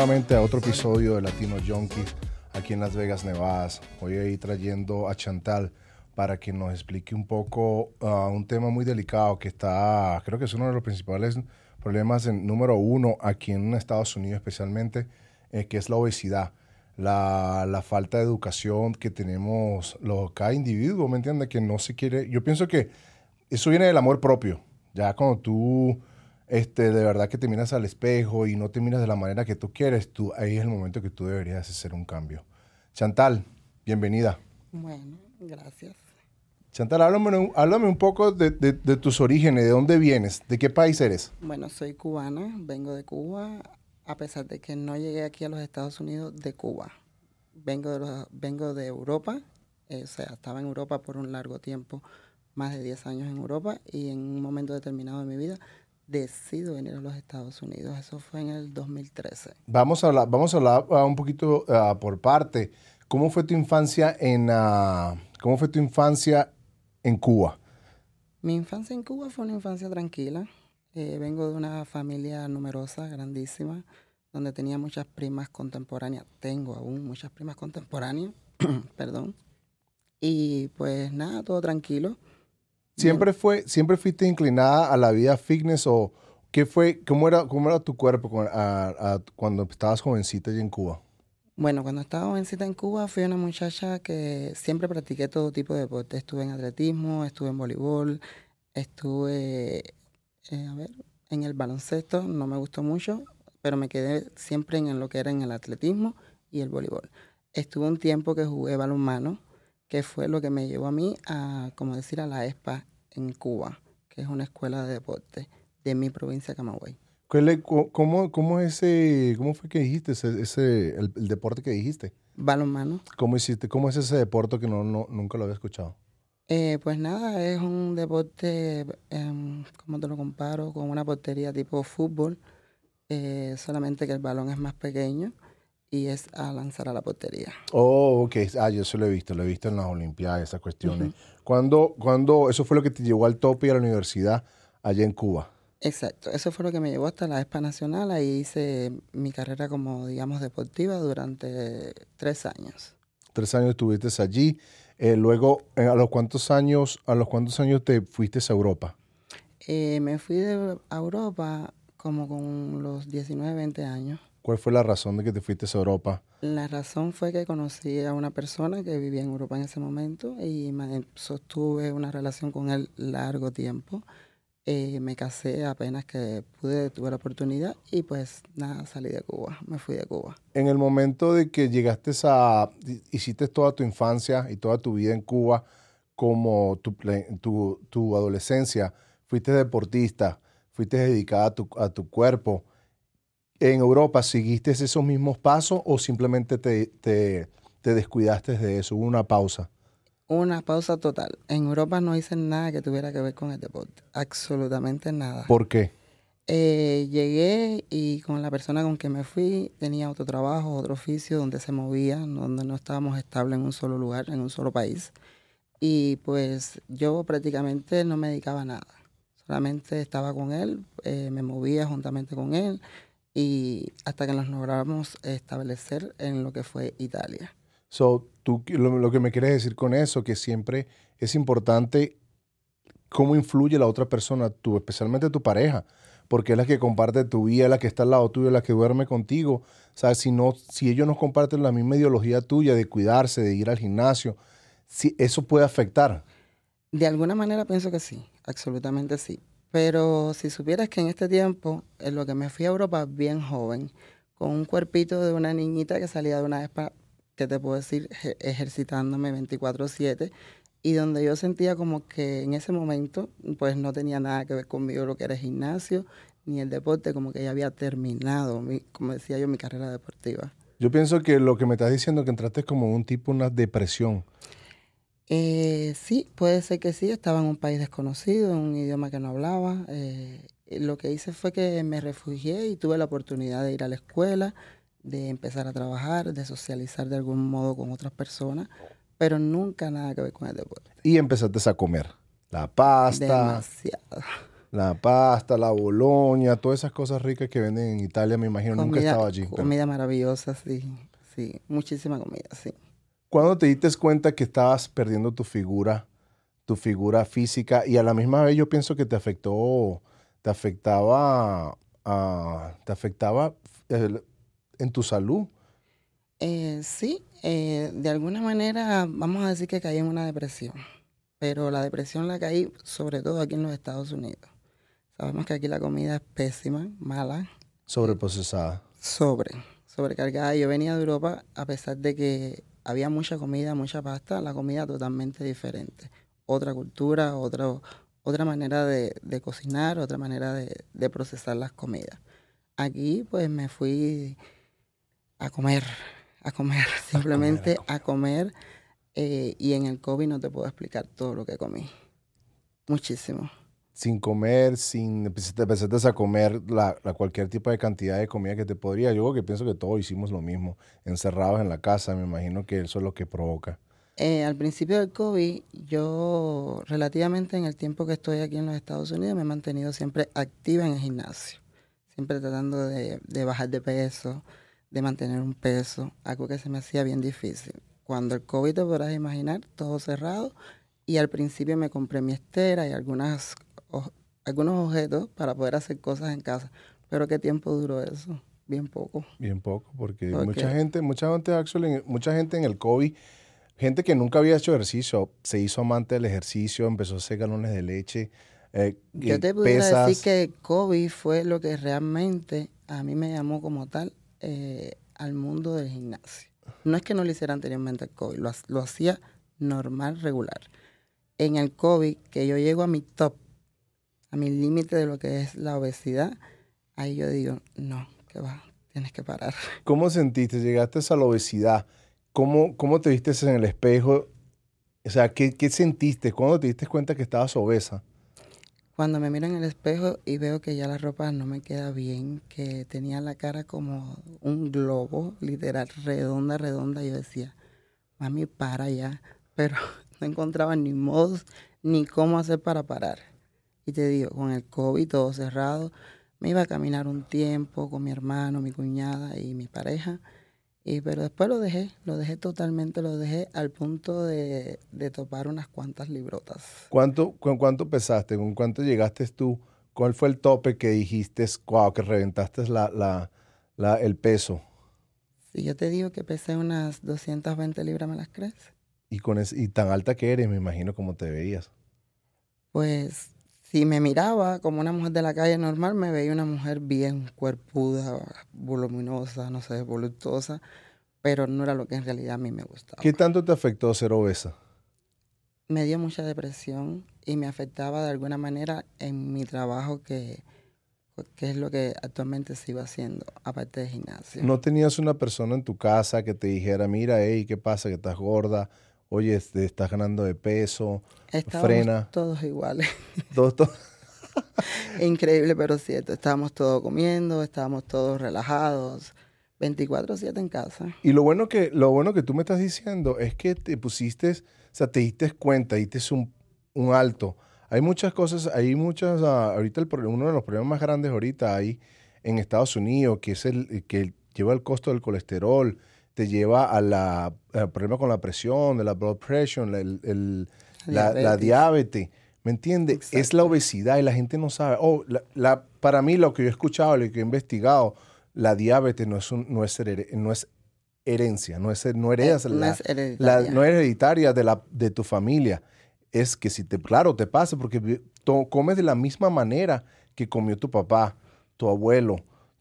Nuevamente a otro episodio de Latino Junkies aquí en Las Vegas, Nevada. Hoy ahí trayendo a Chantal para que nos explique un poco uh, un tema muy delicado que está, creo que es uno de los principales problemas en, número uno aquí en Estados Unidos especialmente, eh, que es la obesidad. La, la, falta de educación que tenemos los, cada individuo, ¿me entiendes? Que no se quiere, yo pienso que eso viene del amor propio. Ya cuando tú este, de verdad que te miras al espejo y no te miras de la manera que tú quieres, tú, ahí es el momento que tú deberías hacer un cambio. Chantal, bienvenida. Bueno, gracias. Chantal, háblame, háblame un poco de, de, tus orígenes, de dónde vienes, de qué país eres. Bueno, soy cubana, vengo de Cuba, a pesar de que no llegué aquí a los Estados Unidos de Cuba. Vengo de, los, vengo de Europa, eh, o sea, estaba en Europa por un largo tiempo, más de 10 años en Europa, y en un momento determinado de mi vida decido venir a los Estados Unidos. Eso fue en el 2013. Vamos a hablar, vamos a hablar uh, un poquito uh, por parte. ¿Cómo fue tu infancia en uh, cómo fue tu infancia en Cuba? Mi infancia en Cuba fue una infancia tranquila. Eh, vengo de una familia numerosa, grandísima, donde tenía muchas primas contemporáneas. Tengo aún muchas primas contemporáneas, perdón. Y pues nada, todo tranquilo. ¿Siempre, fue, ¿Siempre fuiste inclinada a la vida fitness o qué fue, cómo era, cómo era tu cuerpo cuando estabas jovencita allí en Cuba? Bueno, cuando estaba jovencita en Cuba fui una muchacha que siempre practiqué todo tipo de deporte. Estuve en atletismo, estuve en voleibol, estuve, eh, a ver, en el baloncesto, no me gustó mucho, pero me quedé siempre en lo que era en el atletismo y el voleibol. Estuve un tiempo que jugué balonmano, que fue lo que me llevó a mí a, como decir, a la ESPA en Cuba, que es una escuela de deporte de mi provincia, Camagüey. ¿Cómo, cómo, ese, ¿Cómo fue que dijiste ese, el, deporte que dijiste? Balonmano. ¿Cómo hiciste? ¿Cómo es ese deporte que no, no nunca lo había escuchado? Eh, pues nada, es un deporte, eh, ¿cómo te lo comparo? Con una portería tipo fútbol, eh, solamente que el balón es más pequeño y es a lanzar a la portería. Oh, ok. Ah, yo eso lo he visto, lo he visto en las Olimpiadas, esas cuestiones. Cuando, cuando, eso fue lo que te llevó al tope y a la universidad allá en Cuba. Exacto, eso fue lo que me llevó hasta la ESPA Nacional. Ahí hice mi carrera como, digamos, deportiva durante tres años. Tres años estuviste allí. Eh, luego, eh, ¿a los cuántos años, a los cuántos años te fuiste a Europa? Eh, me fui de, a Europa como con los 19, 20 años. ¿Cuál fue la razón de que te fuiste a Europa? La razón fue que conocí a una persona que vivía en Europa en ese momento y sostuve una relación con él largo tiempo. Eh, me casé apenas que pude, tuve la oportunidad y pues nada, salí de Cuba, me fui de Cuba. En el momento de que llegaste a, hiciste toda tu infancia y toda tu vida en Cuba como tu, tu, tu adolescencia, fuiste deportista, fuiste dedicada a tu, a tu cuerpo en Europa, ¿seguiste esos mismos pasos o simplemente te, te, descuidaste de eso? ¿Hubo una pausa? Una pausa total. En Europa no hice nada que tuviera que ver con el deporte. Absolutamente nada. ¿Por qué? Eh, llegué y con la persona con que me fui tenía otro trabajo, otro oficio donde se movía, donde no estábamos estables en un solo lugar, en un solo país. Y pues yo prácticamente no me dedicaba a nada. Solamente estaba con él, eh, me movía juntamente con él y hasta que nos logramos establecer en lo que fue Italia. So, tú, lo, que me quieres decir con eso, que siempre es importante cómo influye la otra persona, tú, especialmente tu pareja, porque es la que comparte tu vida, la que está al lado tuyo, la que duerme contigo. O sea, si, no, si ellos no comparten la misma ideología tuya de cuidarse, de ir al gimnasio, si, eso puede afectar. De alguna manera pienso que sí, absolutamente sí. Pero si supieras que en este tiempo, en lo que me fui a Europa bien joven, con un cuerpito de una niñita que salía de una vez que te puedo decir, ejercitándome 24/7, y donde yo sentía como que en ese momento, pues no tenía nada que ver conmigo lo que era el gimnasio, ni el deporte, como que ya había terminado, mi, como decía yo, mi carrera deportiva. Yo pienso que lo que me estás diciendo que entraste como un tipo, una depresión. Eh, sí, puede ser que sí. Estaba en un país desconocido, en un idioma que no hablaba. Eh, lo que hice fue que me refugié y tuve la oportunidad de ir a la escuela, de empezar a trabajar, de socializar de algún modo con otras personas, pero nunca nada que ver con el deporte. Y empezaste a comer la pasta. Demasiado. La pasta, la boloña, todas esas cosas ricas que venden en Italia, me imagino, nunca he estado allí. pero- Comida maravillosa, sí. Sí, muchísima comida, sí. ¿Cuándo te diste cuenta que estabas perdiendo tu figura, tu figura física? Y a la misma vez yo pienso que te afectó, te afectaba, ah, te afectaba el- en tu salud. Eh, sí, eh, de alguna manera vamos a decir que caí en una depresión, pero la depresión la caí sobre todo aquí en los Estados Unidos. Sabemos que aquí la comida es pésima, mala, Sobreprocesada. sobre, sobrecargada. Yo venía de Europa a pesar de que había mucha comida, mucha pasta, la comida totalmente diferente. Otra cultura, otra, otra manera de, de cocinar, otra manera de, de procesar las comidas. Aquí pues me fui a comer, a comer, simplemente a comer. eh, y en el COVID no te puedo explicar todo lo que comí. Muchísimo. Sin comer, sin te empezaste a comer la, cualquier tipo de cantidad de comida que te podría. Yo creo que pienso que todos hicimos lo mismo, encerrados en la casa. Me imagino que eso es lo que provoca. Eh, al principio del COVID, yo relativamente en el tiempo que estoy aquí en los Estados Unidos me he mantenido siempre activa en el gimnasio, siempre tratando de, de bajar de peso, de mantener un peso, algo que se me hacía bien difícil. Cuando el COVID te podrás imaginar, todo cerrado, y al principio me compré mi estera y algunas, algunos objetos para poder hacer cosas en casa. Pero ¿qué tiempo duró eso? Bien poco. Bien poco, porque mucha gente, mucha gente, actually, mucha gente en el COVID, gente que nunca había hecho ejercicio, se hizo amante del ejercicio, empezó a hacer galones de leche, eh, Yo eh, te pudiera pesas. decir que COVID fue lo que realmente a mí me llamó como tal eh, al mundo del gimnasio. No es que no lo hiciera anteriormente el COVID, lo, lo hacía normal, regular. En el COVID, que yo llego a mi top, a mi límite de lo que es la obesidad, ahí yo digo, no, que va, tienes que parar. ¿Cómo sentiste? Llegaste a la obesidad. ¿Cómo, cómo te viste en el espejo? O sea, ¿qué, qué sentiste? ¿Cuándo te diste cuenta que estabas obesa? Cuando me miro en el espejo y veo que ya la ropa no me queda bien, que tenía la cara como un globo, literal, redonda, redonda, yo decía, mami, para ya. Pero no encontraba ni modos ni cómo hacer para parar. Y te digo, con el COVID todo cerrado, me iba a caminar un tiempo con mi hermano, mi cuñada y mi pareja. Y, pero después lo dejé, lo dejé totalmente, lo dejé al punto de, de topar unas cuantas librotas. ¿Cuánto, ¿Con cuánto pesaste? ¿Con cuánto llegaste tú? ¿Cuál fue el tope que dijiste, wow, que reventaste la, la, la- el peso? Si yo te digo que pesé unas 220 libras, ¿me las crees? Y, con ese- y tan alta que eres, me imagino cómo te veías. Pues si me miraba como una mujer de la calle normal, me veía una mujer bien cuerpuda, voluminosa, no sé, voluptuosa, pero no era lo que en realidad a mí me gustaba. ¿Qué tanto te afectó ser obesa? Me dio mucha depresión y me afectaba de alguna manera en mi trabajo que, que es lo que actualmente sigo haciendo, aparte de gimnasio. ¿No tenías una persona en tu casa que te dijera, mira, hey, ¿qué pasa? Que estás gorda. Oye, este, estás ganando de peso. Estábamos frena. todos iguales. Todo, todo- Increíble, pero cierto. Estábamos todos comiendo, estábamos todos relajados, 24/7 en casa. Y lo bueno, que, lo bueno que tú me estás diciendo es que te pusiste, o sea, te diste cuenta, diste un, un alto. Hay muchas cosas, hay muchas, ah, ahorita el, uno de los problemas más grandes ahorita hay en Estados Unidos, que es el que lleva el costo del colesterol, te lleva a la, al problema con la presión, de la blood pressure, la, el- el- la- la Diabetes. ¿Me entiendes? Es la obesidad y la gente no sabe. Oh, la, para mí lo que yo he escuchado, lo que he investigado, la diabetes no es, un, no es, hered- no es herencia, no, es, no heredas Eh, no es hereditaria. no es hereditaria de, la, de tu familia. Es que si te, claro, te pasa porque to- comes de la misma manera que comió tu papá, tu abuelo.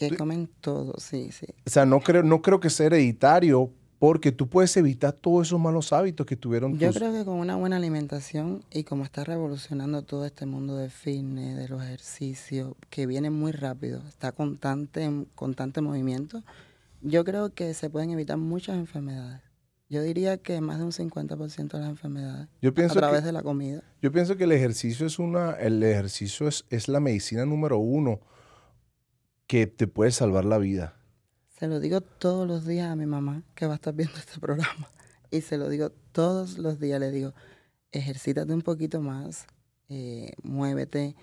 Que comen todo, sí, sí. O sea, no creo, no creo que sea hereditario porque tú puedes evitar todos esos malos hábitos que tuvieron Yo tus... creo que con una buena alimentación y como está revolucionando todo este mundo del fitness, de los ejercicios, que viene muy rápido, está constante, en constante movimiento, yo creo que se pueden evitar muchas enfermedades. Yo diría que más de un 50% de las enfermedades Yo a través que, de la comida. yo pienso que el ejercicio es una, el ejercicio es, es la medicina número uno que te puede salvar la vida. Se lo digo todos los días a mi mamá que va a estar viendo este programa. Y se lo digo todos los días. Le digo, ejercítate un poquito más, eh, muévete,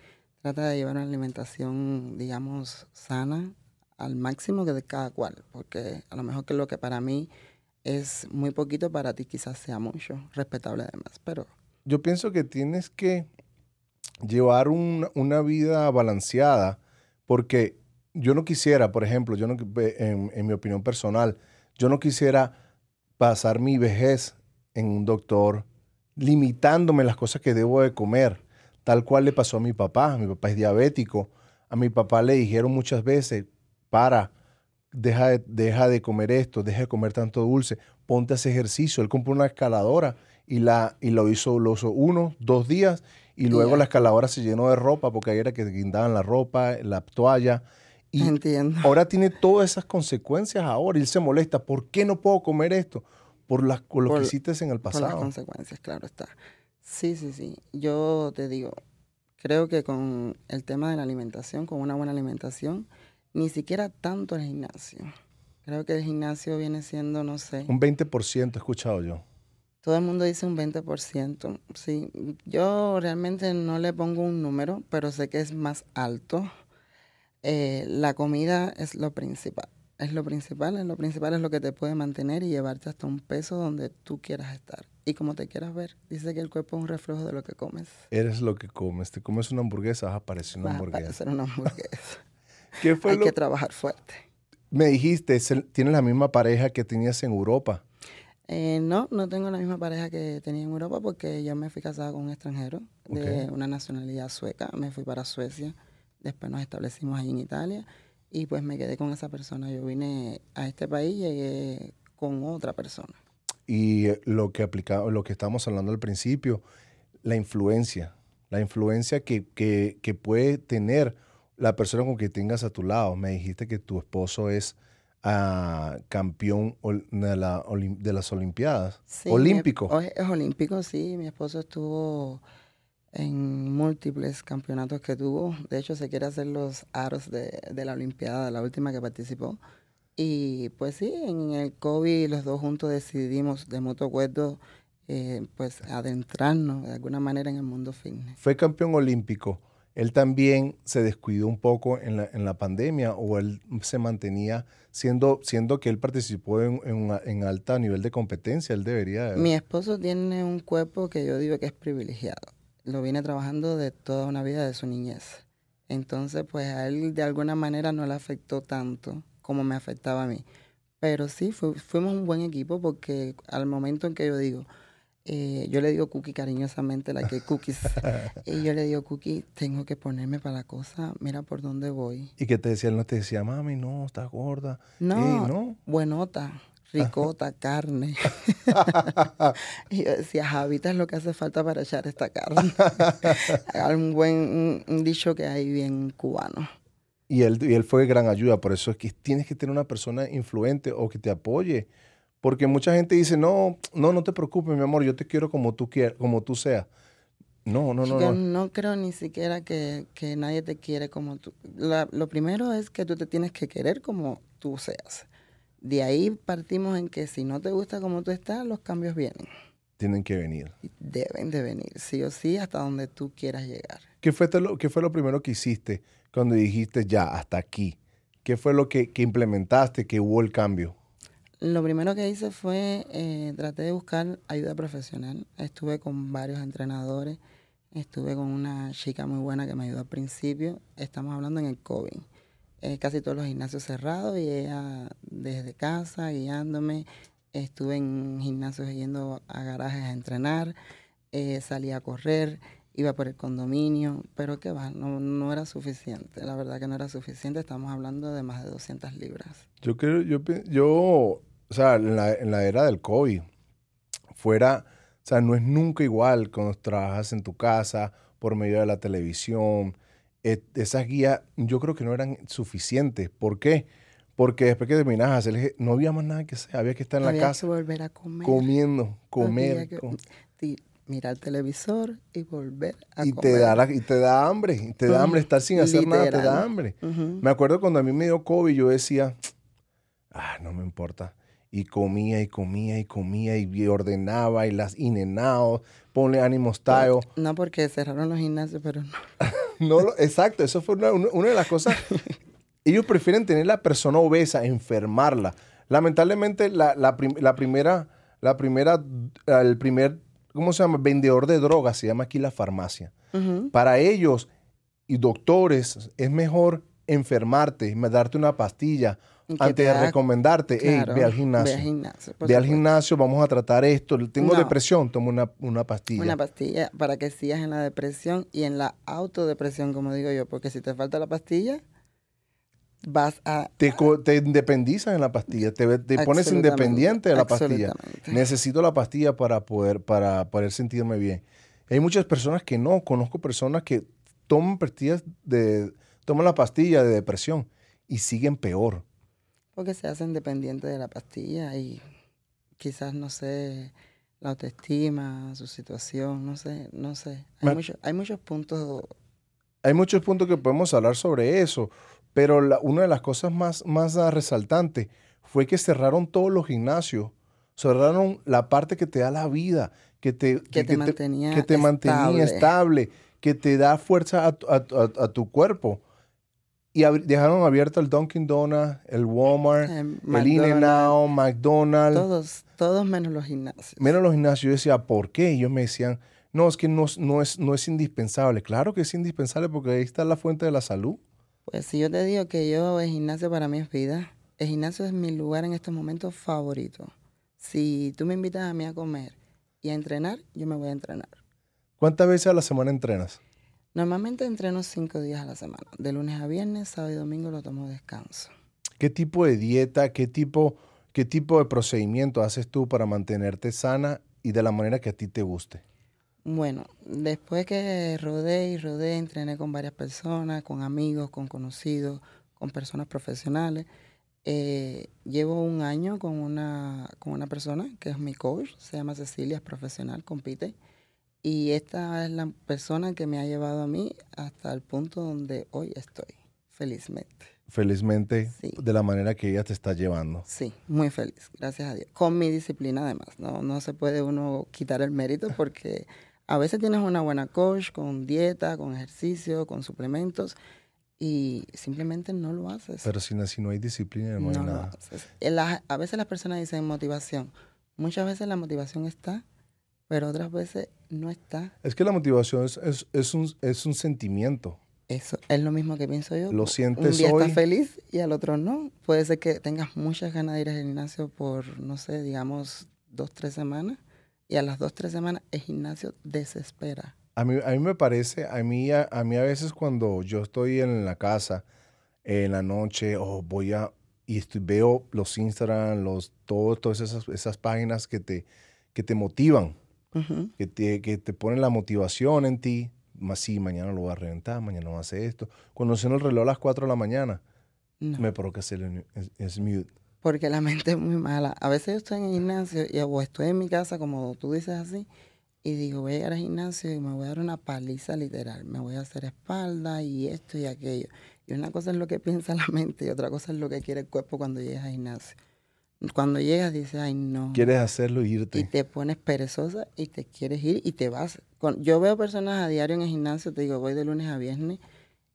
trata de llevar una alimentación, digamos, sana al máximo que de cada cual, porque a lo mejor que lo que para mí es muy poquito, para ti quizás sea mucho, respetable además, pero... Yo pienso que tienes que llevar una vida balanceada, porque yo no quisiera, por ejemplo, yo no, en, en mi opinión personal, yo no quisiera pasar mi vejez en un doctor limitándome las cosas que debo de comer, tal cual le pasó a mi papá. Mi papá es diabético. A mi papá le dijeron muchas veces, para, deja de, deja de comer esto, deja de comer tanto dulce, ponte a hacer ejercicio. Él compró una escaladora y, la, y lo, hizo, lo hizo uno, dos días y luego la escaladora se llenó de ropa porque ahí era que guindaban la ropa, la toalla. Y Entiendo. ahora tiene todas esas consecuencias ahora. Y él se molesta. ¿Por qué no puedo comer esto? Por, las, lo que hiciste en el pasado. Por las consecuencias, claro está. Sí, sí, sí. Yo te digo, creo que con el tema de la alimentación, con una buena alimentación, ni siquiera tanto el gimnasio. Creo que el gimnasio viene siendo, no sé. Un 20% he escuchado yo. Todo el mundo dice un 20%. Sí, yo realmente no le pongo un número, pero sé que es más alto. Eh, la comida es lo principal. Es lo principal, es lo principal es lo que te puede mantener y llevarte hasta un peso donde tú quieras estar y como te quieras ver. Dice que el cuerpo es un reflejo de lo que comes. Eres lo que comes. Te comes una hamburguesa, vas a parecer una Vas a hamburguesa. parecer una hamburguesa. ¿Qué fue Hay lo que trabajar fuerte. Me dijiste, tienes la misma pareja que tenías en Europa. Eh, no, no tengo la misma pareja que tenía en Europa porque yo me fui casada con un extranjero de una nacionalidad sueca. Me fui para Suecia. Después nos establecimos ahí en Italia y pues me quedé con esa persona. Yo vine a este país y llegué con otra persona. Y eh, lo que aplicaba, lo que estábamos hablando al principio, la influencia. La influencia que, que, que puede tener la persona con que tengas a tu lado. Me dijiste que tu esposo es ah, campeón de, la olim- de las Olimpiadas. Sí, Olímpico. mi- es olímpico, sí. Mi esposo estuvo en múltiples campeonatos que tuvo. De hecho, se quiere hacer los aros de, de la Olimpiada, la última que participó. Y pues sí, en el COVID los dos juntos decidimos de mutuo acuerdo eh, pues adentrarnos de alguna manera en el mundo fitness. Fue campeón olímpico. Él también se descuidó un poco en la, en la pandemia o él se mantenía siendo, siendo que él participó en, en, una- en alta nivel de competencia. Él debería... de- Mi esposo tiene un cuerpo que yo digo que es privilegiado. Lo viene trabajando de toda una vida de su niñez. Entonces, pues a él de alguna manera no le afectó tanto como me afectaba a mí. Pero sí, fu- fuimos un buen equipo porque al momento en que yo digo, eh, yo le digo Cookie cariñosamente, la que Cookies, y yo le digo Cookie, tengo que ponerme para la cosa, mira por dónde voy. Y que te decía, él no te decía, mami, no, estás gorda. No, no. buenota, ricota, carne. y yo decía, Javita es lo que hace falta para echar esta carne. un buen un, un dicho que hay bien cubano. Y él, y él fue de gran ayuda. Por eso es que tienes que tener una persona influente o que te apoye. Porque mucha gente dice, no, no, no te preocupes, mi amor, yo te quiero como tú quieras, como tú seas. No, no, no, Yo no. no creo ni siquiera que, que nadie te quiere como tú. La- lo primero es que tú te tienes que querer como tú seas. De ahí partimos en que si no te gusta como tú estás, los cambios vienen. Tienen que venir. Deben de venir, sí o sí, hasta donde tú quieras llegar. ¿Qué fue, lo, ¿Qué fue lo primero que hiciste cuando dijiste ya, hasta aquí? ¿Qué fue lo que, que implementaste, que hubo el cambio? Lo primero que hice fue, eh, traté de buscar ayuda profesional. Estuve con varios entrenadores, estuve con una chica muy buena que me ayudó al principio. Estamos hablando en el COVID. Eh, casi todos los gimnasios cerrados y ella desde casa guiándome. Estuve en gimnasios yendo a garajes a entrenar, eh, salí a correr, iba por el condominio, pero qué va, no, no era suficiente. La verdad que no era suficiente. Estamos hablando de más de 200 libras. Yo creo, yo, yo o sea, en la, en la era del COVID, fuera, o sea, no es nunca igual cuando trabajas en tu casa por medio de la televisión. Eh, esas guías yo creo que no eran suficientes. ¿Por qué? Porque después que terminas de hacer, no había más nada que hacer, había que estar en la casa que volver a comer. comiendo, comer. que- com- sí, mirar el televisor y volver a y, comer. te da la- y te da hambre, y te da hambre estar sin hacer nada, te da hambre. Me acuerdo cuando a mí me dio COVID, yo decía, ah, no me importa. Y comía y comía y comía y ordenaba y las inenados, ponle ánimo style. No porque cerraron los gimnasios, pero no. No lo- exacto, eso fue una, una- de las cosas. Ellos prefieren tener la persona obesa, enfermarla. Lamentablemente, la, la prim- la primera, la primera, el primer, ¿cómo se llama? Vendedor de drogas se llama aquí la farmacia. Para ellos y doctores es mejor enfermarte, darte una pastilla antes te de recomendarte, "Ey, Claro, ve al gimnasio. Ve al gimnasio. por Ve al supuesto. gimnasio, vamos a tratar esto. Tengo No. depresión, toma una, una pastilla. Una pastilla para que sigas en la depresión y en la autodepresión, como digo yo, porque si te falta la pastilla, vas a... te, independizas en la pastilla, te, te pones independiente de la pastilla. Necesito la pastilla para poder, para poder sentirme bien. Hay muchas personas que no, conozco personas que toman pastillas de, toman la pastilla de depresión y siguen peor. Porque se hacen dependientes de la pastilla y quizás, no sé, la autoestima, su situación, no sé, no sé. Hay, mucho- hay muchos puntos Hay muchos puntos que podemos hablar sobre eso, pero la- una de las cosas más, más resaltantes fue que cerraron todos los gimnasios, cerraron la parte que te da la vida, que te, que te mantenía que te mantenía estable. estable, que te da fuerza a, tu- a tu- a- a tu cuerpo. Y dejaron abierto el Dunkin' Donuts, el Walmart, Eh, el In McDonald's, Todos, todos menos los gimnasios. menos los gimnasios. Yo decía, ¿por qué? Y ellos me decían, no, es que no, es- no, es, no es indispensable. Claro que es indispensable porque ahí está la fuente de la salud. Pues si yo te digo que yo, el gimnasio para mí es vida, el gimnasio es mi lugar en estos momentos favorito. Si tú me invitas a mí a comer y a entrenar, yo me voy a entrenar. ¿Cuántas veces a la semana entrenas? Normalmente entreno cinco días a la semana. De lunes a viernes, sábado y domingo lo tomo descanso. ¿Qué tipo de dieta, qué tipo, qué tipo de procedimiento haces tú para mantenerte sana y de la manera que a ti te guste? Bueno, después que rodé y rodé, entrené con varias personas, con amigos, con conocidos, con personas profesionales. Eh, llevo un año con una, con una persona que es mi coach, se llama Cecilia, es profesional, compite. Y esta es la persona que me ha llevado a mí hasta el punto donde hoy estoy, felizmente. Felizmente, Sí. de la manera que ella te está llevando. Sí, muy feliz, gracias a Dios. Con mi disciplina además, no, no se puede uno quitar el mérito porque a veces tienes una buena coach con dieta, con ejercicio, con suplementos y simplemente no lo haces. Pero si no, si no hay disciplina, no, hay lo nada. haces. Eh, la- a veces las personas dicen motivación. Muchas veces la motivación está, pero otras veces no está. Es que la motivación es, es, es un, es un sentimiento. Eso es lo mismo que pienso yo. Lo Un sientes día hoy. estás feliz y al otro no. Puede ser que tengas muchas ganas de ir al gimnasio por, no sé, digamos, dos, tres semanas. Y a las dos, tres semanas el gimnasio desespera. A mí, a mí me parece, a mí, a, a mí a veces cuando yo estoy en la casa, en la noche, o voy a, y estoy- veo los Instagram, los, todo, todas esas, esas páginas que te, que te motivan, Ujú. que te, que te ponen la motivación en ti. Más sí, mañana lo voy a reventar, mañana voy a hacer esto. Cuando suena el reloj a las 4 de la mañana, No, me provoca hacer el, es, es mute. porque la mente es muy mala. A veces yo estoy en el gimnasio y, o estoy en mi casa, como tú dices así, y digo, voy a llegar al gimnasio y me voy a dar una paliza literal. Me voy a hacer espalda y esto y aquello. Y una cosa es lo que piensa la mente y otra cosa es lo que quiere el cuerpo cuando llegas al gimnasio. Cuando llegas dices, ay no. Quieres hacerlo y irte. te pones perezosa y te quieres ir y te vas. Con- yo veo personas a diario en el gimnasio, te digo, voy de lunes a viernes,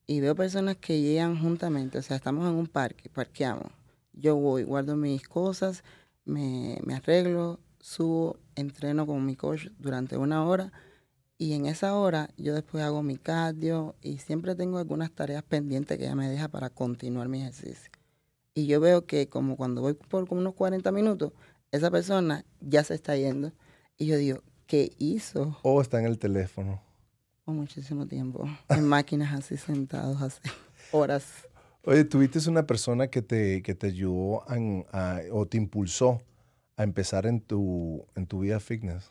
y veo personas que llegan juntamente, o sea, estamos en un parque, parqueamos. Yo voy, guardo mis cosas, me, me arreglo, subo, entreno con mi coach durante una hora, y en esa hora yo después hago mi cardio y siempre tengo algunas tareas pendientes que ella me deja para continuar mi ejercicio. Y yo veo que como cuando voy por como unos 40 minutos, esa persona ya se está yendo. Y yo digo, ¿qué hizo? O está en el teléfono. Por muchísimo tiempo. En máquinas así sentados, así. Horas. Oye, ¿tuviste una persona que te, que te ayudó a- a- o te impulsó a empezar en tu, en tu vida fitness?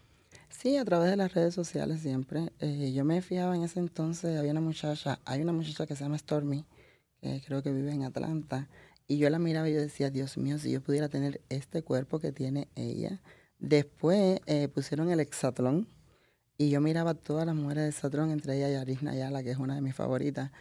Sí, a través de las redes sociales siempre. Eh, yo me fijaba en ese entonces, había una muchacha, hay una muchacha que se llama Stormy, que creo que vive en Atlanta, y yo la miraba y yo decía, Dios mío, si yo pudiera tener este cuerpo que tiene ella. Después eh, pusieron el hexatlón, y yo miraba a todas las mujeres del hexatlón, entre ellas Yaris Nayala, que es una de mis favoritas,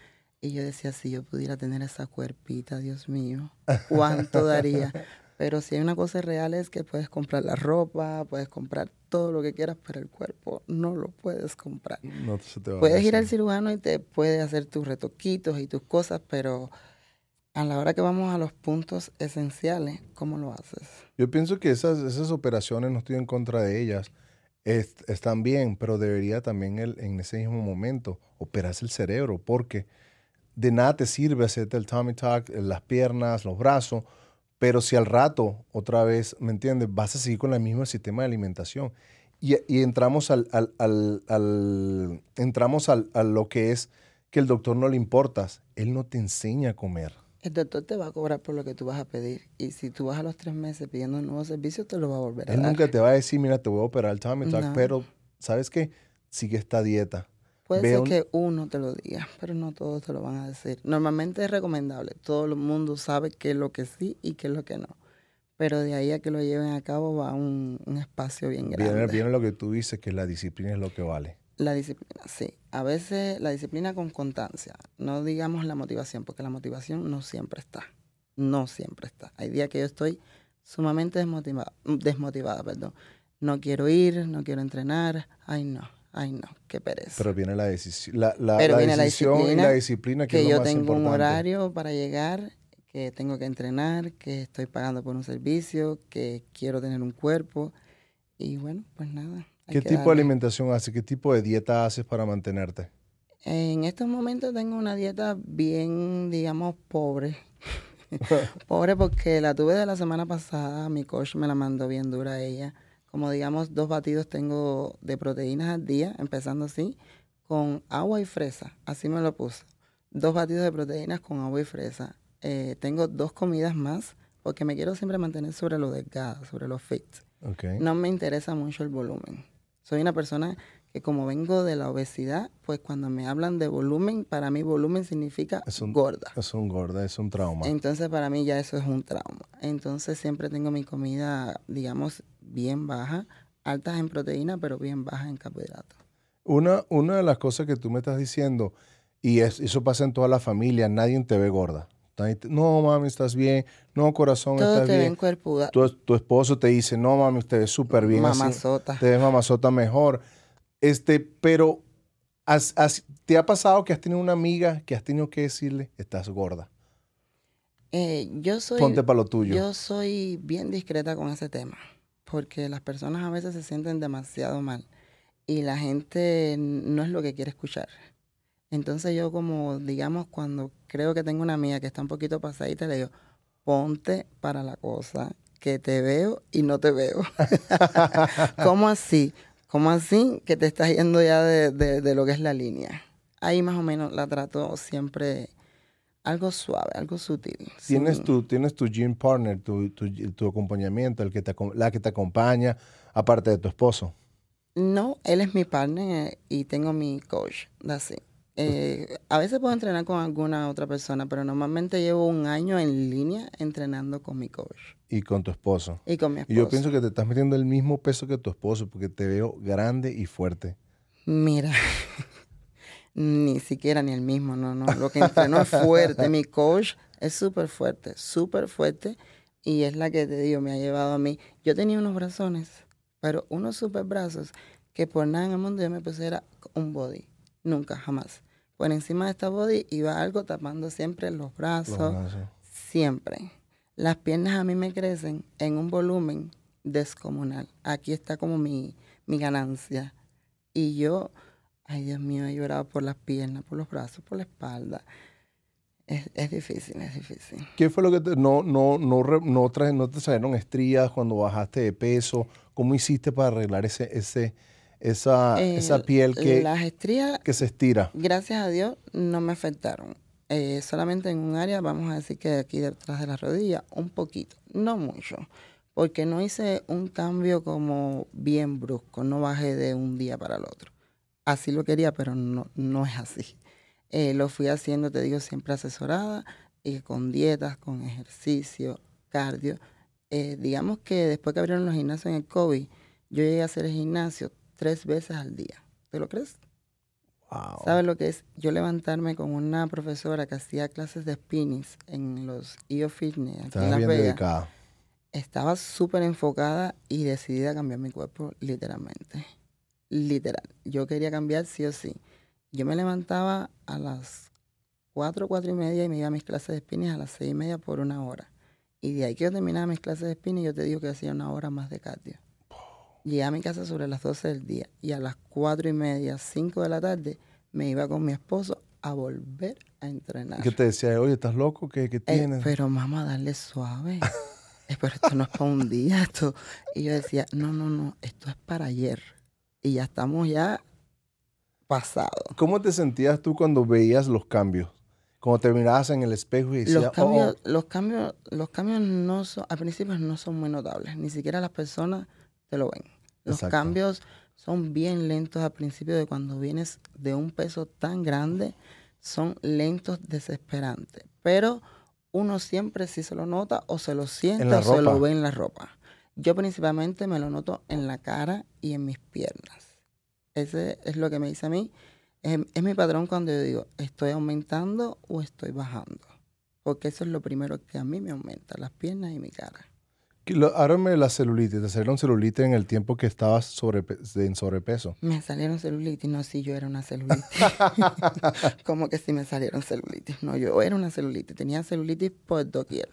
y yo decía, si yo pudiera tener esa cuerpita, Dios mío, ¿cuánto daría? Pero si hay una cosa real es que puedes comprar la ropa, puedes comprar todo lo que quieras, pero el cuerpo no lo puedes comprar. No se te va a Puedes ir al cirujano y te puede hacer tus retoquitos y tus cosas, pero a la hora que vamos a los puntos esenciales, ¿cómo lo haces? Yo pienso que esas, esas operaciones, no estoy en contra de ellas, es- están bien, pero debería también el- en ese mismo momento operarse el cerebro, porque de nada te sirve hacerte el tummy tuck, eh, las piernas, los brazos, pero si al rato, otra vez, ¿me entiendes? Vas a seguir con el mismo sistema de alimentación. Y, y entramos al, al- al- al- entramos a lo que es que el doctor no le importas, él no te enseña a comer. El doctor te va a cobrar por lo que tú vas a pedir. Y si tú vas a los tres meses pidiendo un nuevo servicio, te lo va a volver a Él dar. nunca te va a decir, mira, te voy a operar el tummy tuck, No. pero ¿sabes qué? Sigue esta dieta. Puede Ve ser un- que uno te lo diga, pero no todos te lo van a decir. Normalmente es recomendable. Todo el mundo sabe qué es lo que sí y qué es lo que no. Pero de ahí a que lo lleven a cabo va un, un espacio bien grande. Viene, viene lo que tú dices, que la disciplina es lo que vale. La disciplina, sí. A veces la disciplina con constancia. No digamos la motivación, porque la motivación no siempre está. No siempre está. Hay días que yo estoy sumamente desmotivada, desmotivada, perdón. No quiero ir, no quiero entrenar. Ay, no, ay, no, qué pereza. Pero viene la, decisión la, la, Pero la viene la decisión y disciplina, la disciplina que, que es lo yo más tengo un horario para llegar, que tengo que entrenar, que estoy pagando por un servicio, que quiero tener un cuerpo. Y bueno, pues nada. ¿Qué tipo de alimentación haces? ¿Qué tipo de dieta haces para mantenerte? En estos momentos tengo una dieta bien, digamos, pobre. pobre porque la tuve de la semana pasada, mi coach me la mandó bien dura a ella. Como digamos, dos batidos tengo de proteínas al día, empezando así, con agua y fresa. Así me lo puso. Dos batidos de proteínas con agua y fresa. Eh, tengo dos comidas más porque me quiero siempre mantener sobre lo delgado, sobre lo fit. Okay. No me interesa mucho el volumen. Soy una persona que como vengo de la obesidad, pues cuando me hablan de volumen, para mí volumen significa Es un- gorda. Es un gorda, es un trauma. Entonces para mí ya eso es un trauma. Entonces siempre tengo mi comida, digamos, bien baja, altas en proteína, pero bien baja en carbohidratos. Una, una de las cosas que tú me estás diciendo, y es- eso pasa en toda la familia, nadie te ve gorda. Te- no, mami, estás bien. No, corazón, Todos estás te bien. ven cuerpuda, Tu, tu esposo te dice, no, mami, usted ves súper bien. así, mamazota. te ves mamazota mejor. Este, pero has- has- ¿te ha pasado que has tenido una amiga que has tenido que decirle, estás gorda? Eh, yo soy... Ponte para lo tuyo. Yo soy bien discreta con ese tema, porque las personas a veces se sienten demasiado mal y la gente no es lo que quiere escuchar. Entonces yo como, digamos, cuando creo que tengo una amiga que está un poquito pasadita, le digo, ponte para la cosa, que te veo y no te veo. ¿Cómo así? ¿Cómo así que te estás yendo ya de, de- de lo que es la línea? Ahí más o menos la trato siempre algo suave, algo sutil. Tienes sin- tu, tienes tu gym partner, tu, tu, tu acompañamiento, el que te, la que te acompaña, aparte de tu esposo. No, él es mi partner y tengo mi coach, así. Eh, a veces puedo entrenar con alguna otra persona, pero normalmente llevo un año en línea entrenando con mi coach y con tu esposo. y con mi Y esposo. yo pienso que te estás metiendo el mismo peso que tu esposo porque te veo grande y fuerte. Mira, ni siquiera ni el mismo, no, no. Lo que entreno es fuerte. Mi coach es súper fuerte, súper fuerte. Y es la que te digo, me ha llevado a mí. Yo tenía unos brazones, pero unos super brazos que por nada en el mundo yo me pusiera un body. Nunca, jamás. Por encima de esta body iba algo tapando siempre los Los brazos. Siempre. Las piernas a mí me crecen en un volumen descomunal. Aquí está como mi, mi ganancia. Y yo, ay Dios mío, he llorado por las piernas, por los brazos, por la espalda. Es, es difícil, es difícil. ¿Qué fue lo que te, no, no, no, no te salieron estrías cuando bajaste de peso? ¿Cómo hiciste para arreglar ese, ese, esa, esa piel que, Las estrías, que se estira? gracias a Dios, no me afectaron. Eh, solamente en un área, vamos a decir que aquí detrás de la rodilla, un poquito, no mucho, porque no hice un cambio como bien brusco, no bajé de un día para el otro. Así lo quería, pero no, no es así. Eh, lo fui haciendo, te digo, siempre asesorada y con dietas, con ejercicio, cardio. Eh, digamos que después que abrieron los gimnasios en el COVID, yo llegué a hacer el gimnasio tres veces al día. ¿Te lo crees? Wow. ¿Sabes lo que es? Yo levantarme con una profesora que hacía clases de spinnings en los IO Fitness aquí en Las bien Vegas dedicada. estaba súper enfocada y decidida a cambiar mi cuerpo literalmente. Literal. Yo quería cambiar sí o sí. Yo me levantaba a las 4, 4 y media y me iba a mis clases de spinning a las 6 y media por una hora. Y de ahí que yo terminaba mis clases de spinning, yo te digo que hacía una hora más de cardio. Llegué a mi casa sobre las 12 del día y a las 4 y media, 5 de la tarde, me iba con mi esposo a volver a entrenar. ¿Qué te decía? Oye, ¿estás loco? ¿Qué, qué Eh, tienes? pero mamá, dale suave. Eh, pero esto no es para un día. Esto. Y yo decía, no, no, no, esto es para ayer. Y ya estamos ya pasados. ¿Cómo te sentías tú cuando veías los cambios? Cuando te mirabas en el espejo y decías, Los cambios, "Oh, los cambios, los cambios no son, al principio no son muy notables. Ni siquiera las personas te lo ven. Los Exacto. cambios son bien lentos al principio de cuando vienes de un peso tan grande. Son lentos, desesperantes. Pero uno siempre sí se lo nota o se lo siente o se lo ve en la ropa. Yo principalmente me lo noto en la cara y en mis piernas. Ese es lo que me dice a mí. Es, es mi patrón cuando yo digo, ¿estoy aumentando o estoy bajando? Porque eso es lo primero que a mí me aumenta, las piernas y mi cara. Háblame de la celulitis. ¿Te salieron celulitis en el tiempo que estabas sobrepe- en sobrepeso? Me salieron celulitis, no, si yo era una celulitis. Como que si me salieron celulitis. No, yo era una celulitis. Tenía celulitis por doquier,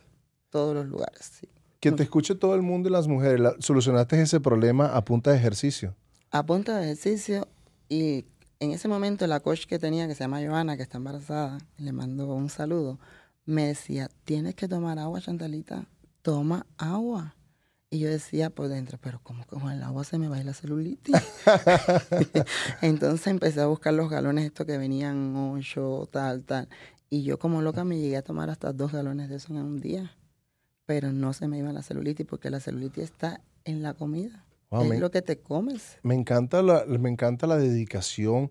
todos los lugares, sí. Que te escuche todo el mundo y las mujeres. la- ¿Solucionaste ese problema a punta de ejercicio? a punta de ejercicio y en ese momento la coach que tenía, que se llama Joana, que está embarazada, le mando un saludo, me decía, tienes que tomar agua, Chantalita, toma agua. Y yo decía por dentro, pero ¿cómo con el agua se me va a ir la celulitis? Entonces empecé a buscar los galones estos que venían ocho, tal, tal. Y yo como loca me llegué a tomar hasta dos galones de eso en un día. Pero no se me iba la celulitis porque la celulitis está en la comida. Wow, es me, lo que te comes. me encanta la, me encanta la dedicación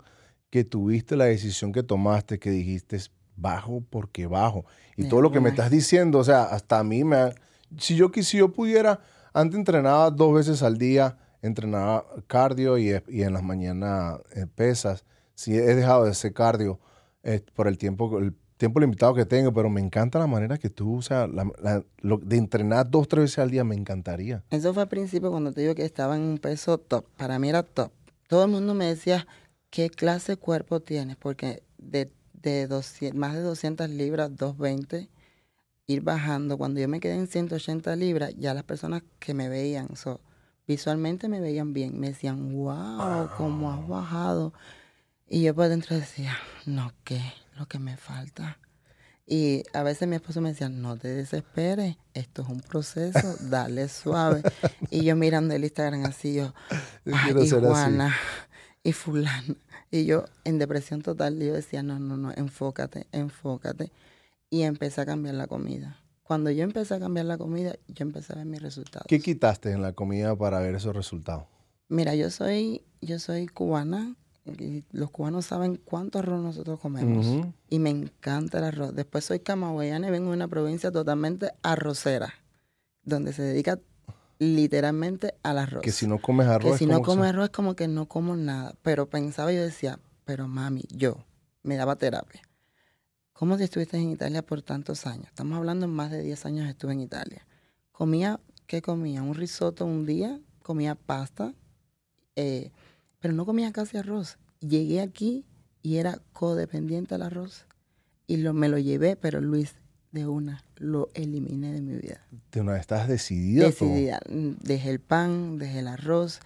que tuviste, la decisión que tomaste, que dijiste bajo porque bajo. Y De todo lo que me estás diciendo, o sea, hasta a mí me... ha- Si yo, si yo pudiera, antes entrenaba dos veces al día, entrenaba cardio y, en las mañanas eh, pesas. Si he dejado de hacer cardio eh, por el tiempo, el tiempo limitado que tengo, pero me encanta la manera que tú, o sea, de entrenar dos, tres veces al día me encantaría. Eso fue al principio cuando te digo que estaba en un peso top. Para mí era top. Todo el mundo me decía, ¿qué clase de cuerpo tienes? Porque de, de 200 más de 200 libras, 220, ir bajando. Cuando yo me quedé en 180 libras, ya las personas que me veían, so, visualmente me veían bien. Me decían, wow, cómo has bajado. Y yo por dentro decía, no, ¿qué? Lo que me falta. Y a veces mi esposo me decía, no te desesperes, esto es un proceso, dale suave. y yo mirando el Instagram así, yo, Yo "Ay, quiero y ser así". Juana, y fulana. Y yo en depresión total, yo decía, no, no, no, enfócate, enfócate. Y empecé a cambiar la comida. Cuando yo empecé a cambiar la comida, yo empecé a ver mis resultados. ¿Qué quitaste en la comida para ver esos resultados? Mira, yo soy, yo soy cubana, y los cubanos saben cuánto arroz nosotros comemos. Y me encanta el arroz. Después soy camagüeyana y vengo de una provincia totalmente arrocera, donde se dedica literalmente al arroz. Que si no comes arroz, Que si no si- arroz es como que no como nada. Pero pensaba y yo decía, pero mami, yo, me daba terapia. ¿Cómo estuviste en Italia por tantos años? Estamos hablando, más de 10 años estuve en Italia. Comía, ¿qué comía? Un risotto un día, comía pasta, eh, pero no comía casi arroz. Llegué aquí y era codependiente al arroz. Y lo, me lo llevé, pero Luis, de una, lo eliminé de mi vida. de una estás decidida. Decidida. Dejé el pan, dejé el arroz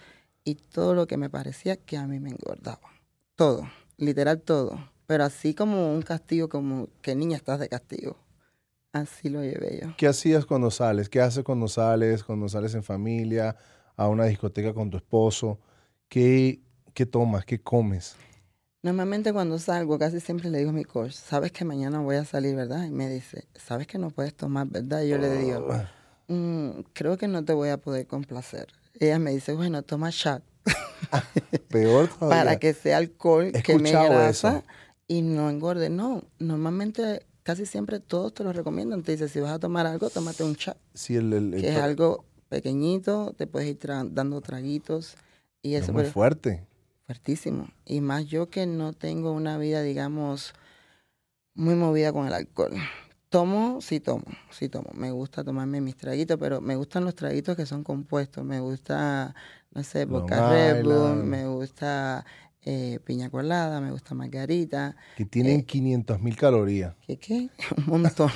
y todo lo que me parecía que a mí me engordaba. Todo, literal todo. Pero así como un castigo, como que niña estás de castigo. Así lo llevé yo. ¿Qué hacías cuando sales? ¿Qué haces cuando sales? Cuando sales en familia, a una discoteca con tu esposo. ¿Qué, qué tomas? ¿Qué comes? Normalmente cuando salgo, casi siempre le digo a mi coach, sabes que mañana voy a salir, ¿verdad? Y me dice, sabes que no puedes tomar, ¿verdad? Y yo le digo, "Mm, creo que no te voy a poder complacer. Ella me dice, bueno, toma shot Peor todavía. para que sea alcohol He que me grasa eso. Y no engorde. No, normalmente casi siempre todos te lo recomiendan. Te dice, si vas a tomar algo, tómate un shot, Sí, el, el- el- que es algo pequeñito, te puedes ir tra- dando traguitos y es eso. muy pero- fuerte. Fuertísimo. Y más yo que no tengo una vida, digamos, muy movida con el alcohol. Tomo, sí tomo, sí tomo. Me gusta tomarme mis traguitos, pero me gustan los traguitos que son compuestos. Me gusta, no sé, Boca Red Bull, me gusta eh, piña colada, me gusta margarita. Que tienen 500 eh, mil calorías. ¿Qué qué? Un montón.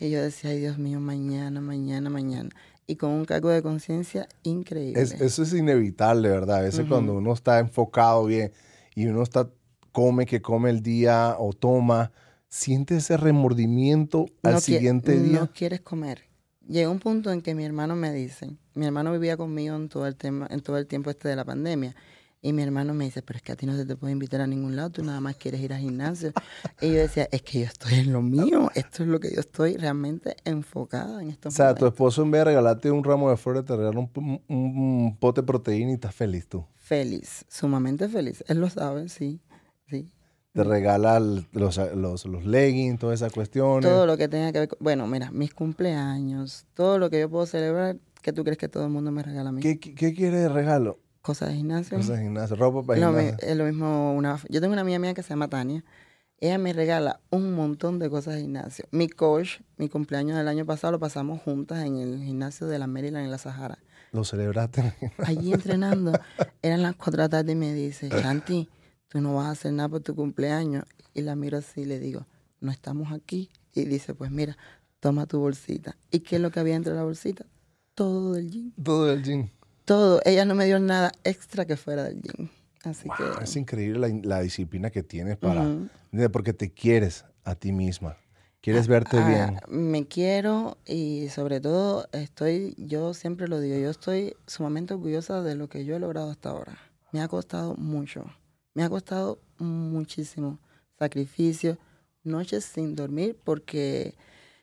y yo decía, ay Dios mío, mañana, mañana, mañana. Y con un cargo de conciencia increíble. eso es inevitable, ¿verdad? A veces cuando uno está enfocado bien y uno está, come, que come el día o toma sientes ese remordimiento al siguiente día. No quieres comer. Llega un punto en que mi hermano me dice, mi hermano vivía conmigo en todo el tema, en todo el tiempo este de la pandemia. Y mi hermano me dice, pero es que a ti no se te puede invitar a ningún lado, tú nada más quieres ir al gimnasio. y yo decía, es que yo estoy en lo mío, esto es lo que yo estoy realmente enfocada en esto. O sea, tu esposo en vez de regalarte un ramo de flores, te regala un, un pote de proteína y estás feliz tú. Feliz, sumamente feliz. Él lo sabe, sí, sí te regala los, los, los, leggings, todas esas cuestiones. Todo lo que tenga que ver con, bueno, mira, mis cumpleaños, todo lo que yo puedo celebrar, ¿qué tú crees que todo el mundo me regala a mí? ¿Qué, qué, quiere de regalo? Cosas de gimnasio. Cosas de gimnasio, ropa para gimnasio. es lo mismo, una, yo tengo una amiga mía que se llama Tania, ella me regala un montón de cosas de gimnasio. Mi coach, mi cumpleaños del año pasado lo pasamos juntas en el gimnasio de la Maryland en la Sahara. ¿Lo celebraste? Allí entrenando, eran las cuatro de la tarde y me dice, Shanti, tú no vas a hacer nada por tu cumpleaños. Y la miro así y le digo, no estamos aquí. Y dice, pues mira, toma tu bolsita. ¿Y qué es lo que había dentro de la bolsita? Todo del gym. Todo del gym. Todo. Ella no me dio nada extra que fuera del gym. Así que... Es increíble la, disciplina que tienes para... Porque te quieres a ti misma. Quieres ah, verte ah, bien. Me quiero y sobre todo estoy, yo siempre lo digo, yo estoy sumamente orgullosa de lo que yo he logrado hasta ahora. Me ha costado mucho. Me ha costado muchísimo sacrificio, noches sin dormir porque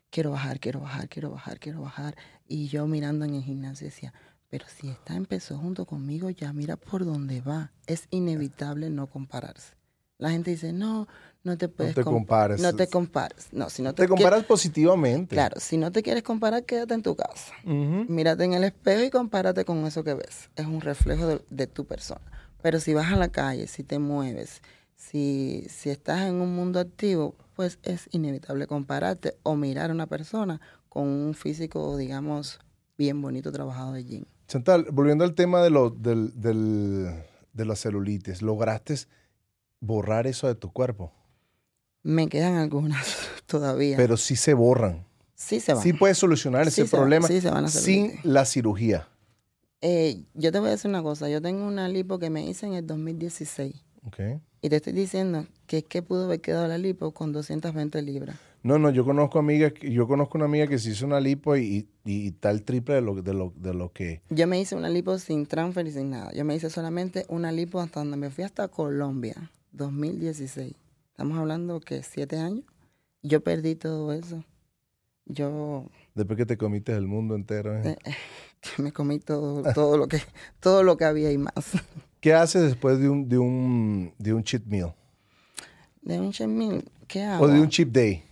quiero bajar, quiero bajar, quiero bajar, quiero bajar. Y yo mirando en el gimnasio decía, pero si esta empezó junto conmigo, ya mira por dónde va. Es inevitable no compararse. La gente dice, no, no te puedes no te compares. No te compares. No, si no te, comparas positivamente. Claro, si no te quieres comparar, quédate en tu casa. Mírate en el espejo y compárate con eso que ves. Es un reflejo de tu persona. Pero si vas a la calle, si te mueves, si, si estás en un mundo activo, pues es inevitable compararte o mirar a una persona con un físico, digamos, bien bonito trabajado de gym. Chantal, volviendo al tema de, lo, del, del, de la celulitis, ¿lograste borrar eso de tu cuerpo? Me quedan algunas todavía. Pero sí se borran. Sí se van. Sí puedes solucionar ese problema sí se van a sin la cirugía. Eh, yo te voy a decir una cosa. Yo tengo una lipo que me hice en el 2016. Okay. Y te estoy diciendo que es que pudo haber quedado la lipo con 220 libras. No, no, yo conozco amigas, yo conozco una amiga que se hizo una lipo y, y, tal triple de lo, de, lo, de lo que... Yo me hice una lipo sin transfer y sin nada. Yo me hice solamente una lipo hasta donde me fui hasta Colombia, 2016. Estamos hablando que siete años. Yo perdí todo eso. Yo... Después que te comiste el mundo entero. ¿eh? Eh, me comí todo, todo, lo que, todo lo que había y más. ¿Qué haces después de un, de un, de un cheat meal? ¿De un cheat meal? ¿Qué hago? ¿O de un cheat day?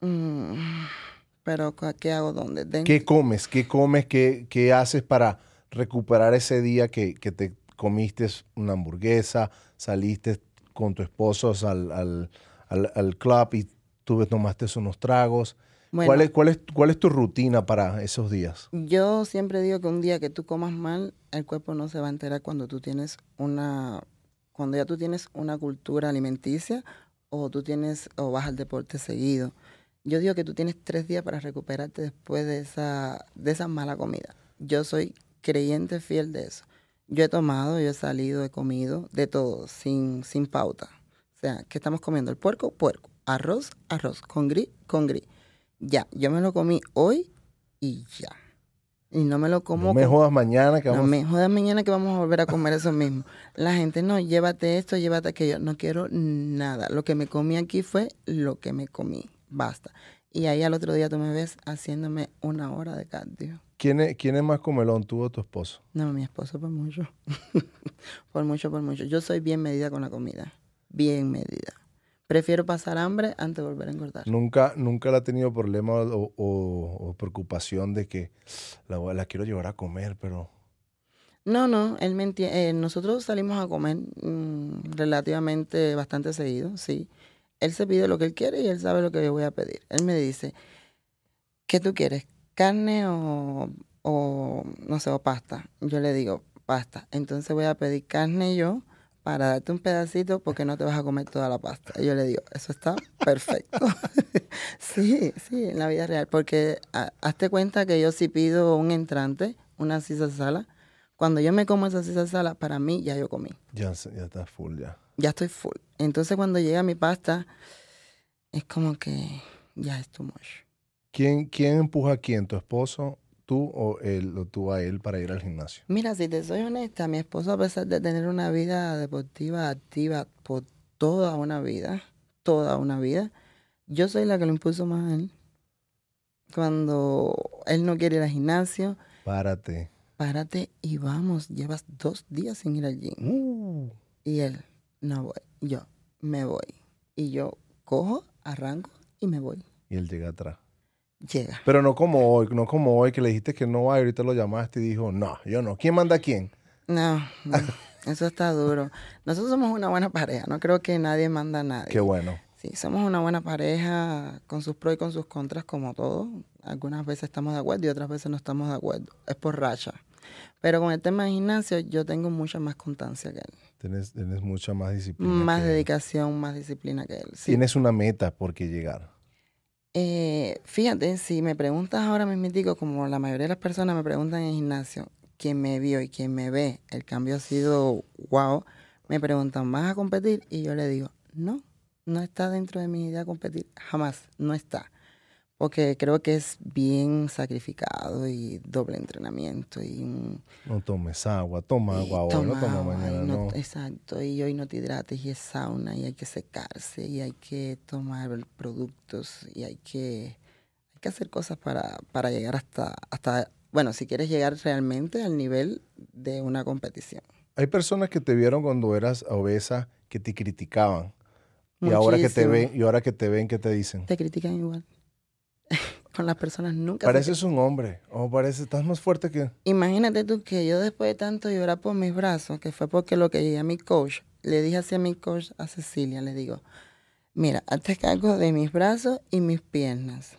Mm, ¿Pero qué hago dónde? ¿Qué comes? ¿Qué comes? ¿Qué, ¿Qué, haces para recuperar ese día que, que, te comiste una hamburguesa, saliste con tu esposo al, al, al, al club y tú tomaste unos tragos? ¿Cuál, es, cuál, es, ¿Cuál es tu rutina para esos días? Yo siempre digo que un día que tú comas mal, el cuerpo no se va a enterar cuando tú tienes una, cuando ya tú tienes una cultura alimenticia o tú tienes, o vas al deporte seguido. Yo digo que tú tienes tres días para recuperarte después de esa, de esa mala comida. Yo soy creyente fiel de eso. Yo he tomado, yo he salido, he comido, de todo, sin, sin pauta. O sea, ¿qué estamos comiendo? El puerco, puerco. Arroz, arroz. Con gris, con gris ya, yo me lo comí hoy y ya. Y no me lo como. No me jodas mañana que vamos. No me jodas mañana que vamos a volver a comer eso mismo. La gente, no, llévate esto, llévate aquello. No quiero nada. Lo que me comí aquí fue lo que me comí. Basta. Y ahí al otro día tú me ves haciéndome una hora de cardio. ¿Quién es, quién es más comelón, tú o tu esposo? No, mi esposo por mucho. por mucho, por mucho. Yo soy bien medida con la comida. Bien medida. Prefiero pasar hambre antes de volver a engordar. Nunca, nunca le ha tenido problema o, preocupación de que la, la, quiero llevar a comer, pero... No, no, él me entiende. Eh, nosotros salimos a comer mm, relativamente bastante seguido, sí. Él se pide lo que él quiere y él sabe lo que yo voy a pedir. Él me dice, ¿qué tú quieres? ¿Carne o, o, no sé, o pasta? Yo le digo, pasta. Entonces voy a pedir carne yo para darte un pedacito porque no te vas a comer toda la pasta. Y yo le digo, eso está perfecto. sí, sí, en la vida real. Porque hazte cuenta que yo si pido un entrante, una sisa sala, cuando yo me como esa sisa sala, para mí ya yo comí. Ya, ya está full, ya. Ya estoy full. Entonces cuando llega mi pasta, es como que ya es too much. ¿Quién, quién empuja a quién? ¿Tu esposo tú o él o tú a él para ir al gimnasio? Mira, si te soy honesta, mi esposo a pesar de tener una vida deportiva activa por toda una vida, toda una vida, yo soy la que lo impuso más a él. Cuando él no quiere ir al gimnasio, párate. Párate y vamos, llevas dos días sin ir al gym. Uh. Y él, no voy, yo me voy. Y yo cojo, arranco y me voy. Y él llega atrás llega. Pero no como hoy, no como hoy que le dijiste que no va y ahorita lo llamaste y dijo, no, yo no. ¿Quién manda a quién? No, eso está duro. Nosotros somos una buena pareja, no creo que nadie manda a nadie. Qué bueno. Sí, somos una buena pareja con sus pros y con sus contras como todo. Algunas veces estamos de acuerdo y otras veces no estamos de acuerdo. Es por racha. Pero con el tema de gimnasio yo tengo mucha más constancia que él. Tienes, tienes mucha más disciplina. Más dedicación, más disciplina que él. Tienes una meta por qué llegar. Eh, fíjate, si me preguntas ahora mismo, como la mayoría de las personas me preguntan en el gimnasio, quién me vio y quién me ve, el cambio ha sido wow, me preguntan, ¿vas a competir? Y yo le digo, no, no está dentro de mi idea competir, jamás, no está porque creo que es bien sacrificado y doble entrenamiento y no tomes agua toma agua hoy no toma mañana no, exacto y hoy no te hidrates y es sauna y hay que secarse y hay que tomar productos y hay que hay que hacer cosas para, para llegar hasta hasta bueno si quieres llegar realmente al nivel de una competición. Hay personas que te vieron cuando eras obesa que te criticaban y ahora que te ven y ahora que te ven qué te dicen te critican igual con las personas nunca. Pareces un hombre, o parece, estás más fuerte que... Imagínate tú que yo después de tanto llorar por mis brazos, que fue porque lo que llegué a mi coach, le dije así a mi coach, a Cecilia, le digo, mira, hazte cargo de mis brazos y mis piernas.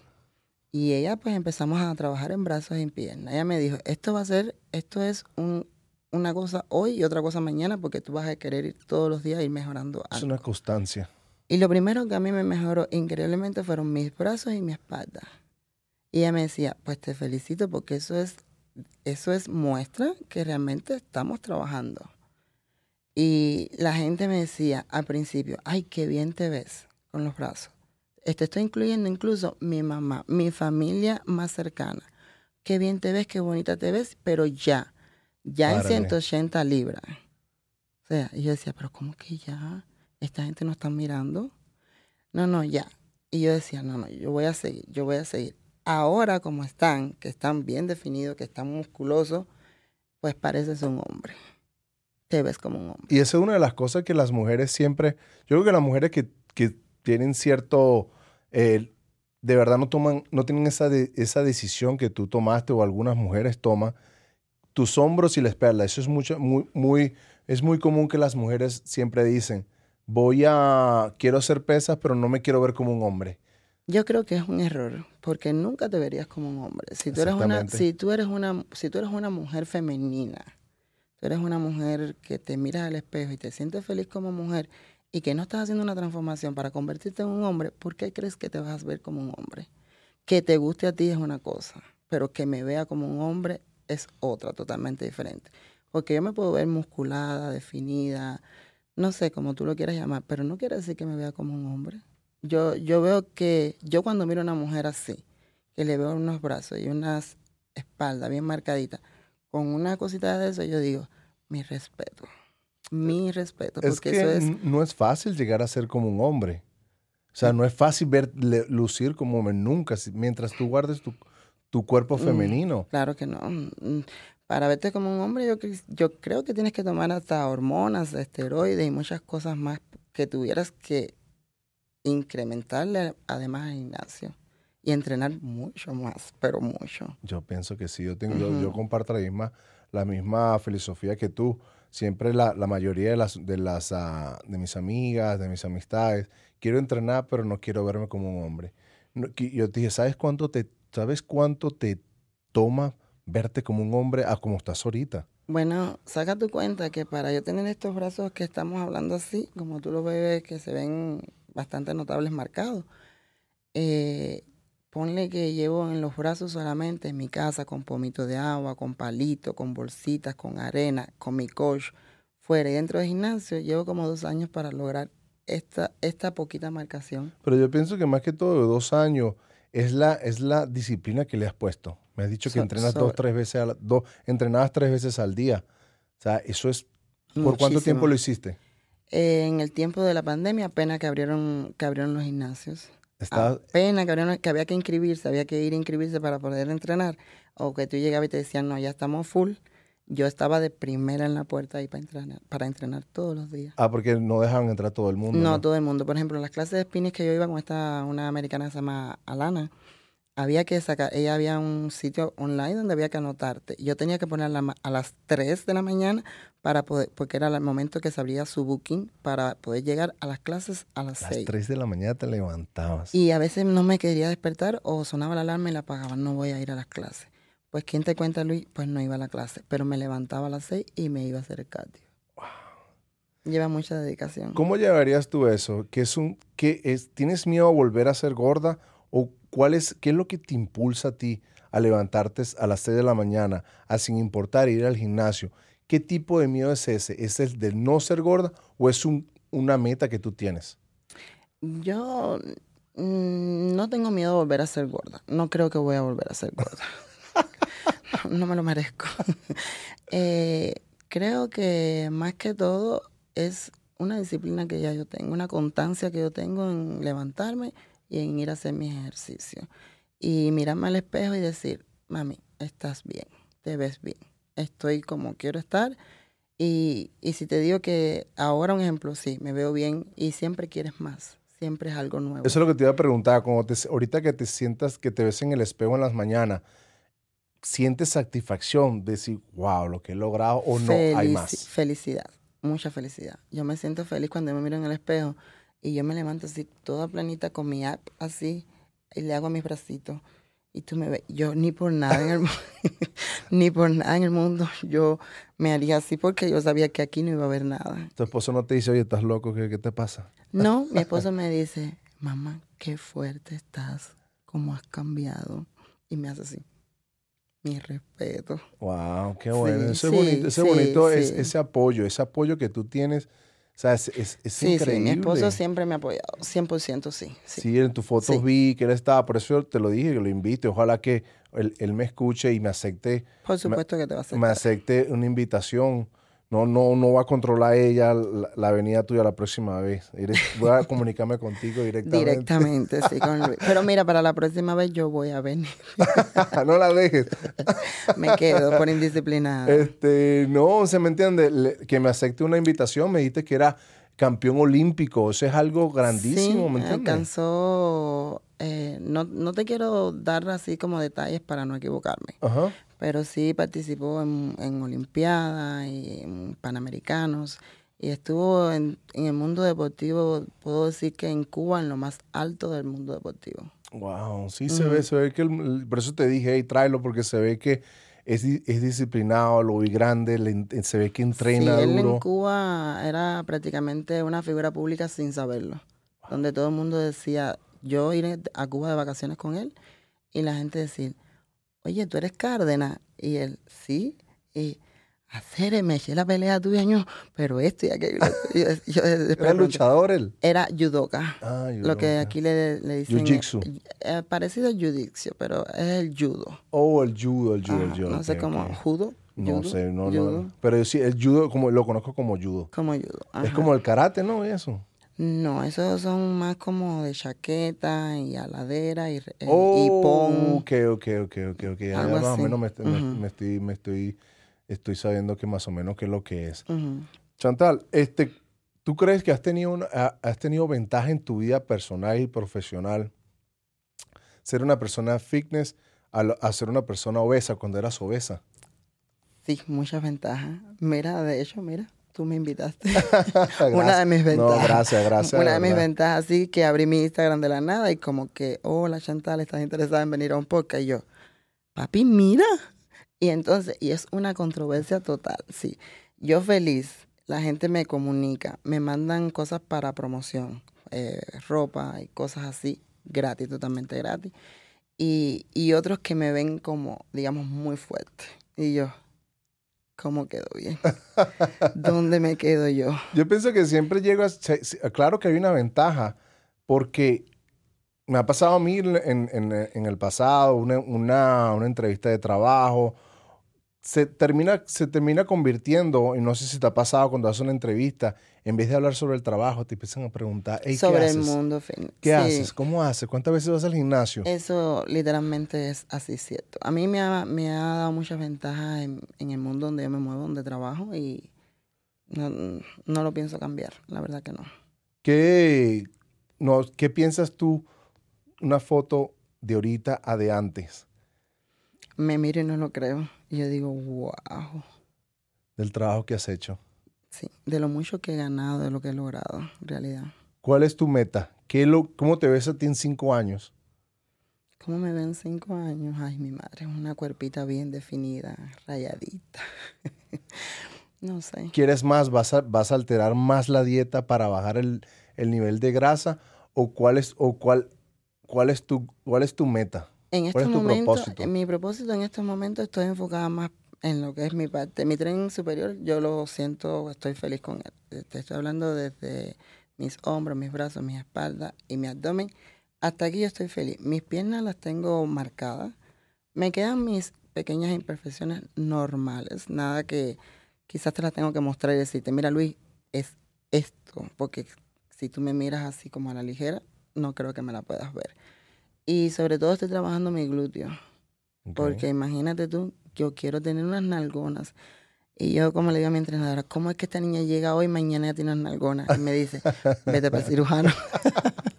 Y ella pues empezamos a trabajar en brazos y en piernas. Ella me dijo, esto va a ser, esto es un, una cosa hoy y otra cosa mañana porque tú vas a querer ir todos los días ir mejorando. Es una constancia. Y lo primero que a mí me mejoró increíblemente fueron mis brazos y mi espalda. Y ella me decía, pues te felicito porque eso es, eso es muestra que realmente estamos trabajando. Y la gente me decía al principio, ay, qué bien te ves con los brazos. Esto estoy incluyendo incluso mi mamá, mi familia más cercana. Qué bien te ves, qué bonita te ves, pero ya, ya en 180 libras. O sea, y yo decía, pero ¿cómo que ya? esta gente no está mirando. No, no, ya. Y yo decía, no, no, yo voy a seguir, yo voy a seguir. Ahora como están, que están bien definidos, que están musculosos, pues pareces un hombre. Te ves como un hombre. Y esa es una de las cosas que las mujeres siempre, yo creo que las mujeres que, que tienen cierto, eh, de verdad no toman, no tienen esa, esa decisión que tú tomaste o algunas mujeres toman, tus hombros y la espalda, eso es mucho, muy, muy, es muy común que las mujeres siempre dicen, voy a, quiero hacer pesas, pero no me quiero ver como un hombre. Yo creo que es un error, porque nunca te verías como un hombre. Si tú eres una, si tú eres una, si tú eres una mujer femenina, tú eres una mujer que te miras al espejo y te sientes feliz como mujer y que no estás haciendo una transformación para convertirte en un hombre, ¿por qué crees que te vas a ver como un hombre? Que te guste a ti es una cosa, pero que me vea como un hombre es otra, totalmente diferente. Porque yo me puedo ver musculada, definida, no sé cómo tú lo quieras llamar, pero no quiere decir que me vea como un hombre. Yo, yo veo que, yo cuando miro a una mujer así, que le veo unos brazos y unas espaldas bien marcaditas, con una cosita de eso, yo digo, mi respeto, mi respeto. Es que no es fácil llegar a ser como un hombre. O sea, no es fácil ver lucir como hombre nunca, mientras tú guardes tu, tu cuerpo mm, femenino. Claro que no. Mm, para verte como un hombre, yo, yo creo que tienes que tomar hasta hormonas, esteroides y muchas cosas más que tuvieras que incrementarle además al gimnasio y entrenar mucho más, pero mucho. Yo pienso que sí, yo tengo, yo, comparto la misma, la misma filosofía que tú. Siempre la, la mayoría de las, de las ah, de mis amigas, de mis amistades, quiero entrenar, pero no quiero verme como un hombre. yo te dije, ¿sabes cuánto te ¿sabes cuánto te toma verte como un hombre a como estás ahorita? Bueno, saca tu cuenta que para yo tener estos brazos que estamos hablando así, como tú lo ves, que se ven bastante notables marcados, eh, ponle que llevo en los brazos solamente en mi casa con pomito de agua, con palito, con bolsitas, con arena, con mi coach, fuera y dentro del gimnasio, llevo como dos años para lograr esta, esta poquita marcación. Pero yo pienso que más que todo de dos años es la, es la disciplina que le has puesto. Me has dicho que entrenas dos, tres veces a dos, entrenabas tres veces al día. O sea, eso es. ¿Por cuánto tiempo lo hiciste? En el tiempo de la pandemia, apenas que abrieron, que abrieron los gimnasios. Apenas que, que había que inscribirse, había que ir a inscribirse para poder entrenar. O que tú llegabas y te decían, no, ya estamos full. Yo estaba de primera en la puerta ahí para entrenar, para entrenar todos los días. Ah, porque no dejaban entrar todo el mundo. No, todo el mundo. Por ejemplo, las clases de spinning que yo iba con esta, una americana que se llama Alana, había que sacar, ella había un sitio online donde había que anotarte. Yo tenía que ponerla a las 3 de la mañana para poder, porque era el momento que se abría su booking para poder llegar a las clases a las 6. A las 3 de la mañana te levantabas. Y a veces no me quería despertar o sonaba la alarma y la apagaba, no voy a ir a las clases. Pues, ¿quién te cuenta, Luis? Pues no iba a la clase, pero me levantaba a las 6 y me iba a hacer el cardio. Wow. Lleva mucha dedicación. ¿Cómo llevarías tú eso? ¿Qué es un, qué es, ¿Tienes miedo a volver a ser gorda o ¿Cuál es, ¿Qué es lo que te impulsa a ti a levantarte a las 6 de la mañana, a sin importar ir al gimnasio? ¿Qué tipo de miedo es ese? ¿Es el de no ser gorda o es una meta que tú tienes? Yo mm, no tengo miedo de volver a ser gorda. No creo que voy a volver a ser gorda. no, me lo merezco. Eh, creo que más que todo es una disciplina que ya yo tengo, una constancia que yo tengo en levantarme y en ir a hacer mi ejercicio. Y mirarme al espejo y decir, mami, estás bien, te ves bien, estoy como quiero estar. Y, y si te digo que ahora un ejemplo, sí, me veo bien y siempre quieres más, siempre es algo nuevo. Eso es lo que te iba a preguntar, como te, ahorita que te sientas, que te ves en el espejo en las mañanas, ¿sientes satisfacción de decir, wow, lo que he logrado o no hay más? Felicidad, mucha felicidad. Yo me siento feliz cuando me miro en el espejo y yo me levanto así, toda planita con mi app así, y le hago mis bracitos. Y tú me ves, yo ni por nada en el ni por nada en el mundo, yo me haría así porque yo sabía que aquí no iba a haber nada. ¿Tu esposo no te dice, oye, estás loco, qué, qué te pasa? No, mi esposo me dice, mamá, qué fuerte estás, cómo has cambiado. Y me hace así. Mi respeto. Wow, qué bueno. eso es bonito, eso es bonito es, ese apoyo, ese apoyo que tú tienes sea, es, es, sí, increíble. Sí, mi esposo siempre me ha apoyado, 100% sí. Sí, en tus fotos vi que él estaba, por eso te lo dije, que lo invito. Ojalá que él, él me escuche y me acepte. Por supuesto que te va a aceptar. Me acepte una invitación no, no, no va a controlar ella la, la, avenida tuya la próxima vez. Voy a comunicarme contigo directamente. Directamente, sí, con Luis. Pero mira, para la próxima vez yo voy a venir. no la dejes. me quedo por indisciplinada. Este, no, se me entiende, que me acepte una invitación, me dijiste que era campeón olímpico, eso es algo grandísimo, sí, ¿me entiendes? alcanzó, eh, no, no te quiero dar así como detalles para no equivocarme, Ajá pero sí participó en, en Olimpiadas y en Panamericanos. Y estuvo en, en, el mundo deportivo, puedo decir que en Cuba, en lo más alto del mundo deportivo. Wow, sí se ve, se ve que, por eso te dije, hey, tráelo, porque se ve que es, es disciplinado, lo vi grande, se ve que entrena sí, él en Cuba era prácticamente una figura pública sin saberlo, donde todo el mundo decía, yo iré a Cuba de vacaciones con él y la gente decía, oye, tú eres Cárdenas. Y él, sí. Y hacer, me eché la pelea tuya, año, pero esto y aquello. ¿Era luchador él? Era judoka. Ah, Lo que aquí le, le dicen. Jiu-jitsu. Eh, parecido al jiu-jitsu, pero es el judo. Oh, el judo, el judo, el judo. No sé cómo, judo. No sé, no, no. Pero sí, el judo como, lo conozco como judo. Como judo. Es como el karate, ¿no? Eso. No, esos son más como de chaqueta y aladera y, oh, pon. Ok, ok, ok, ok, ok. más o menos me, estoy, me estoy, estoy sabiendo que más o menos qué es lo que es. Chantal, este, ¿tú crees que has tenido, una, has tenido ventaja en tu vida personal y profesional ser una persona fitness a, a ser una persona obesa cuando eras obesa? Sí, muchas ventajas. Mira, de hecho, mira, tú me invitaste. una de mis ventajas. No, gracias, gracias. Una de, mis ventajas, así que abrí mi Instagram de la nada y como que, hola Chantal, ¿estás interesada en venir a un podcast? Y yo, papi, mira. Y entonces, y es una controversia total, sí. Yo feliz, la gente me comunica, me mandan cosas para promoción, eh, ropa y cosas así, gratis, totalmente gratis. Y, y otros que me ven como, digamos, muy fuerte. Y yo, ¿cómo quedo bien? ¿Dónde me quedo yo? Yo pienso que siempre llego a... Claro que hay una ventaja, porque me ha pasado a mí en, en, en el pasado, una, una, una entrevista de trabajo, se termina, se termina convirtiendo, y no sé si te ha pasado cuando haces una entrevista, en vez de hablar sobre el trabajo, te empiezan a preguntar, sobre el mundo. ¿Qué haces? ¿Cómo haces? ¿Cuántas veces vas al gimnasio? Eso literalmente es así cierto. A mí me ha, me ha dado muchas ventajas en, en, el mundo donde yo me muevo, donde trabajo, y no, no lo pienso cambiar, la verdad que no. ¿Qué, no, ¿Qué piensas tú, una foto de ahorita a de antes? Me miro y no lo creo y yo digo, wow. Del trabajo que has hecho. Sí, de lo mucho que he ganado, de lo que he logrado, en realidad. ¿Cuál es tu meta? ¿Qué lo, ¿Cómo te ves a ti en cinco años? ¿Cómo me ven en cinco años? Ay, mi madre, una cuerpita bien definida, rayadita. no sé. ¿Quieres más? ¿Vas a, ¿Vas a alterar más la dieta para bajar el, el nivel de grasa? ¿O cuál es, o cuál, cuál es, tu, cuál es tu meta? En estos momentos, en mi propósito en estos momentos estoy enfocada más en lo que es mi parte. Mi tren superior, yo lo siento, estoy feliz con él. Te estoy hablando desde mis hombros, mis brazos, mi espalda y mi abdomen. Hasta aquí yo estoy feliz. Mis piernas las tengo marcadas. Me quedan mis pequeñas imperfecciones normales. Nada que quizás te las tengo que mostrar y decirte, mira Luis, es esto. Porque si tú me miras así como a la ligera, no creo que me la puedas ver. Y sobre todo estoy trabajando mi glúteo. Porque imagínate tú, yo quiero tener unas nalgonas. Y yo, como le digo a mi entrenadora, ¿cómo es que esta niña llega hoy y mañana ya tiene unas nalgonas? Y me dice, vete para el cirujano.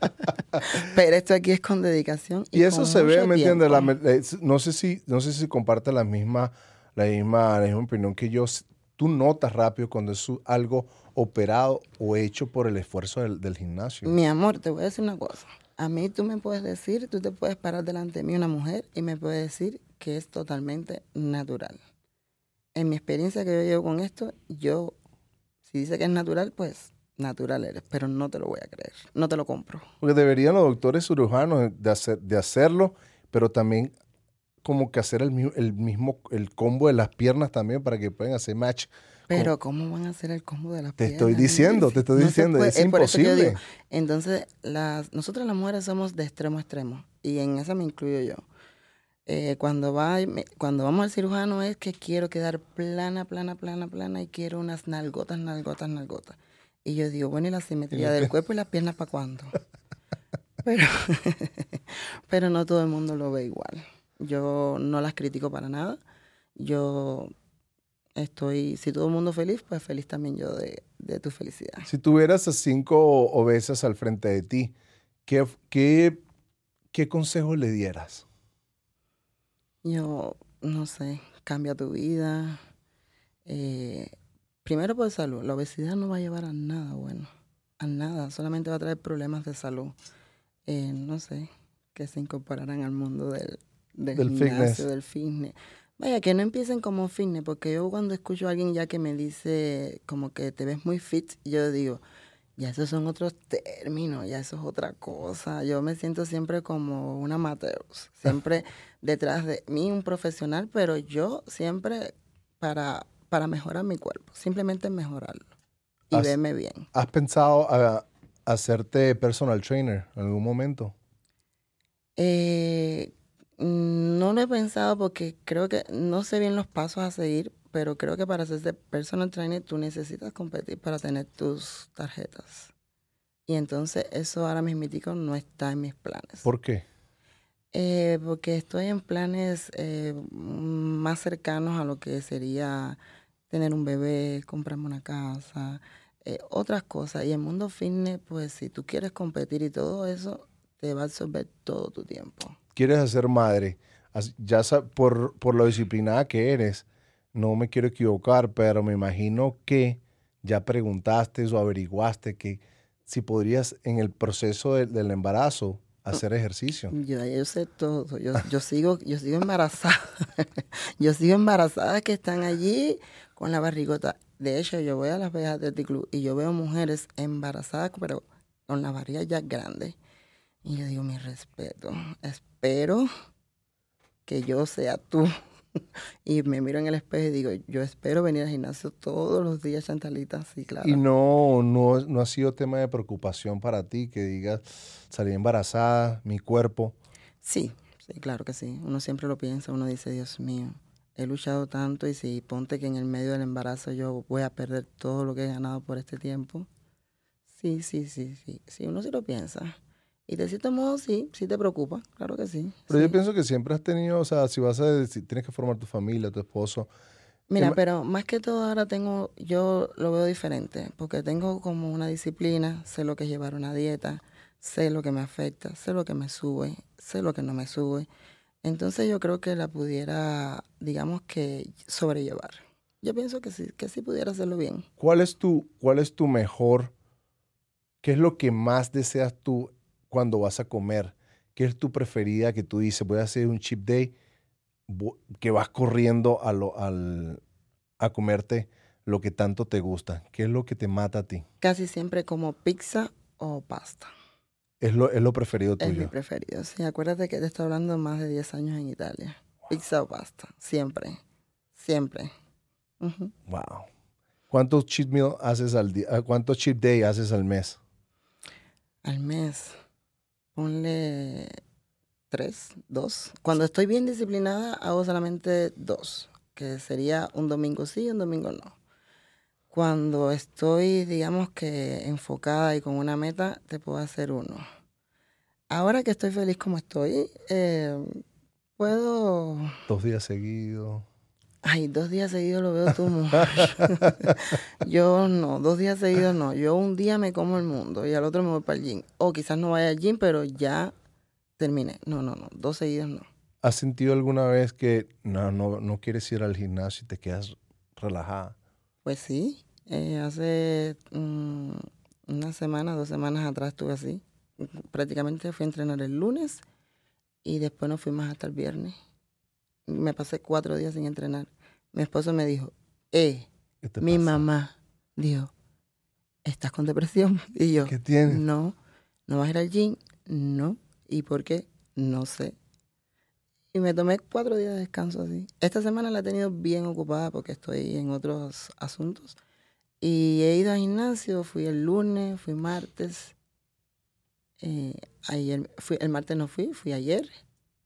Pero esto aquí es con dedicación. Y, eso se ve, ¿me entiendes? Eh, no sé si, no sé si comparte la misma, la misma, la misma opinión que yo. Tú notas rápido cuando es algo operado o hecho por el esfuerzo del, del gimnasio. Mi amor, te voy a decir una cosa. A mí tú me puedes decir, tú te puedes parar delante de mí una mujer y me puedes decir que es totalmente natural. En mi experiencia que yo llevo con esto, yo, si dice que es natural, pues natural eres, pero no te lo voy a creer, no te lo compro. Porque deberían los doctores cirujanos de, hacer, de hacerlo, pero también como que hacer el, el mismo, el combo de las piernas también para que puedan hacer match pero ¿cómo van a hacer el combo de las Te estoy diciendo, te estoy diciendo, es, imposible. entonces, las, nosotras las mujeres somos de extremo a extremo y en eso me incluyo yo. Eh, cuando, va, cuando vamos al cirujano es que quiero quedar plana, plana, plana, plana y quiero unas nalgotas, nalgotas, nalgotas. Y yo digo, bueno, ¿y la simetría del cuerpo y las piernas para cuándo? Pero, pero no todo el mundo lo ve igual. Yo no las critico para nada. Yo estoy, si todo el mundo feliz, pues feliz también yo de, tu felicidad. Si tuvieras a cinco obesas al frente de ti, ¿qué, qué, qué consejo le dieras? Yo, no sé, cambia tu vida. Eh, primero por salud. La obesidad no va a llevar a nada bueno. A nada. Solamente va a traer problemas de salud. Eh, no sé, que se incorporarán al mundo del, del, fitness. del fitness. Vaya, que no empiecen como fitness, porque yo cuando escucho a alguien ya que me dice como que te ves muy fit, yo digo, ya esos son otros términos, ya eso es otra cosa. Yo me siento siempre como una amateur, siempre detrás de mí un profesional, pero yo siempre para, para mejorar mi cuerpo, simplemente mejorarlo y verme bien. ¿Has pensado a, hacerte personal trainer en algún momento? Eh, Mm, no lo he pensado porque creo que no sé bien los pasos a seguir, pero creo que para ser personal trainer tú necesitas competir para tener tus tarjetas. Y entonces eso ahora mismo no está en mis planes. ¿Por qué? Eh, porque estoy en planes eh, más cercanos a lo que sería tener un bebé, comprarme una casa, eh, otras cosas. Y el mundo fitness, pues si tú quieres competir y todo eso, te va a absorber todo tu tiempo quieres hacer madre, ya por, por lo disciplinada que eres, no me quiero equivocar, pero me imagino que ya preguntaste o averiguaste que si podrías en el proceso del embarazo hacer ejercicio. Yo, yo sé todo. Yo, yo sigo, yo sigo embarazada. yo sigo embarazada que están allí con la barrigota. De hecho, yo voy a las Vegas de Club y yo veo mujeres embarazadas, pero con la barriga ya grande. Y yo digo, mi respeto. Espero que yo sea tú. y me miro en el espejo y digo, yo espero venir al gimnasio todos los días, Chantalita, sí, claro. Y no, no, no ha sido tema de preocupación para ti que digas, salí embarazada, mi cuerpo. Sí, sí, claro que sí. Uno siempre lo piensa, uno dice, Dios mío, he luchado tanto y si ponte que en el medio del embarazo yo voy a perder todo lo que he ganado por este tiempo. Sí, sí, sí, sí, sí, uno sí lo piensa. Y de cierto modo sí, sí te preocupa, claro que sí. Pero yo pienso que siempre has tenido, o sea, si vas a decir, tienes que formar tu familia, tu esposo. Mira, pero más que todo ahora tengo, yo lo veo diferente, porque tengo como una disciplina, sé lo que es llevar una dieta, sé lo que me afecta, sé lo que me sube, sé lo que no me sube. Entonces yo creo que la pudiera, digamos que, sobrellevar. Yo pienso que sí, que sí pudiera hacerlo bien. ¿Cuál es tu, cuál es tu mejor, qué es lo que más deseas tú cuando vas a comer? ¿Qué es tu preferida que tú dices, voy a hacer un chip day, que vas corriendo a, lo, al, a comerte lo que tanto te gusta? ¿Qué es lo que te mata a ti? Casi siempre como pizza o pasta. Es lo, es lo preferido tuyo. Es mi preferido, sí. Acuérdate que te estoy hablando más de 10 años en Italia. Pizza o pasta, siempre, siempre. Wow. ¿Cuántos cheat meal haces al día? ¿Cuántos cheat day haces al mes? Al mes ponle tres, dos. Cuando estoy bien disciplinada, hago solamente dos, que sería un domingo sí y un domingo no. Cuando estoy, digamos que enfocada y con una meta, te puedo hacer uno. Ahora que estoy feliz como estoy, eh, puedo... Dos días seguidos. Ay, dos días seguidos lo veo tú yo no, dos días seguidos no. Yo un día me como el mundo y al otro me voy para el gym. O quizás no vaya al gym, pero ya terminé. No, no, no. Dos seguidos no. ¿Has sentido alguna vez que no, no, no quieres ir al gimnasio y te quedas relajada? Pues sí. Eh, hace mm, una semana, dos semanas atrás estuve así. Prácticamente fui a entrenar el lunes y después no fui más hasta el viernes me pasé cuatro días sin entrenar. Mi esposo me dijo, eh, mi mamá dijo, ¿estás con depresión? Y yo, ¿qué tienes? No, no vas a ir al gym, no. ¿Y por qué? No sé. Y me tomé cuatro días de descanso así. Esta semana la he tenido bien ocupada porque estoy en otros asuntos. Y he ido al gimnasio, fui el lunes, fui martes. Eh, ayer, fui, el martes no fui, fui ayer.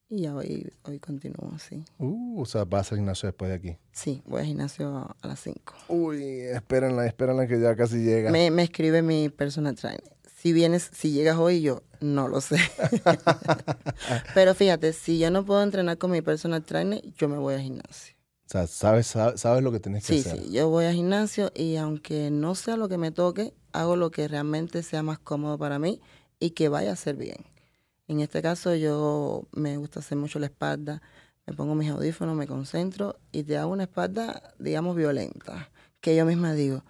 Y hoy, hoy continúo así. Uh, o sea, vas al gimnasio después de aquí. Sí, voy al gimnasio a las 5. Uy, espérenla, espérenla que ya casi llega. Me, me escribe mi personal trainer. Si vienes, si llegas hoy, yo no lo sé. Pero fíjate, si yo no puedo entrenar con mi personal trainer, yo me voy al gimnasio. O sea, sabes, sabes, lo que tienes que hacer. Sí, sí, yo voy al gimnasio y aunque no sea lo que me toque, hago lo que realmente sea más cómodo para mí y que vaya a ser bien. En este caso yo me gusta hacer mucho la espalda, me pongo mis audífonos, me concentro y te hago una espalda, digamos, violenta, que yo misma digo,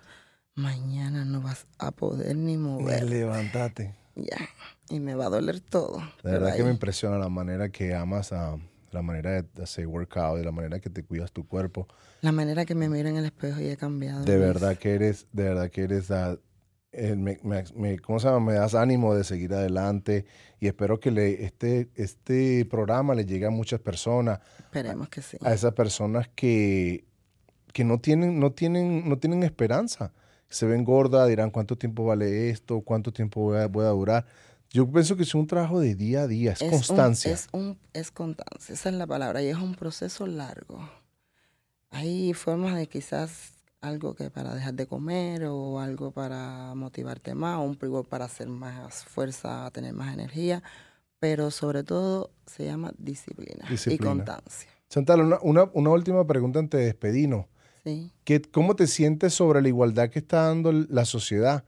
mañana no vas a poder ni mover. Levántate. Ya, y me va a doler todo. De verdad que me impresiona la manera que amas a la manera de hacer workout, de la manera que te cuidas tu cuerpo. La manera que me miro en el espejo y he cambiado. De verdad que eres, de verdad que eres a, eh, me, me, ¿cómo se llama? me das ánimo de seguir adelante y espero que le, este, este programa le llegue a muchas personas. Esperemos que sí. A esas personas que, que no, tienen, no, tienen, no tienen esperanza. Se ven gordas, dirán cuánto tiempo vale esto, cuánto tiempo voy a, durar. Yo pienso que es un trabajo de día a día, es, constancia. es, un, es constancia, esa es la palabra, y es un proceso largo. Hay formas de quizás algo que para dejar de comer o algo para motivarte más, o un privor para hacer más fuerza, tener más energía, pero sobre todo se llama disciplina, y constancia. Chantal, una, una, última pregunta antes de despedirnos. Sí. ¿Cómo te sientes sobre la igualdad que está dando la sociedad?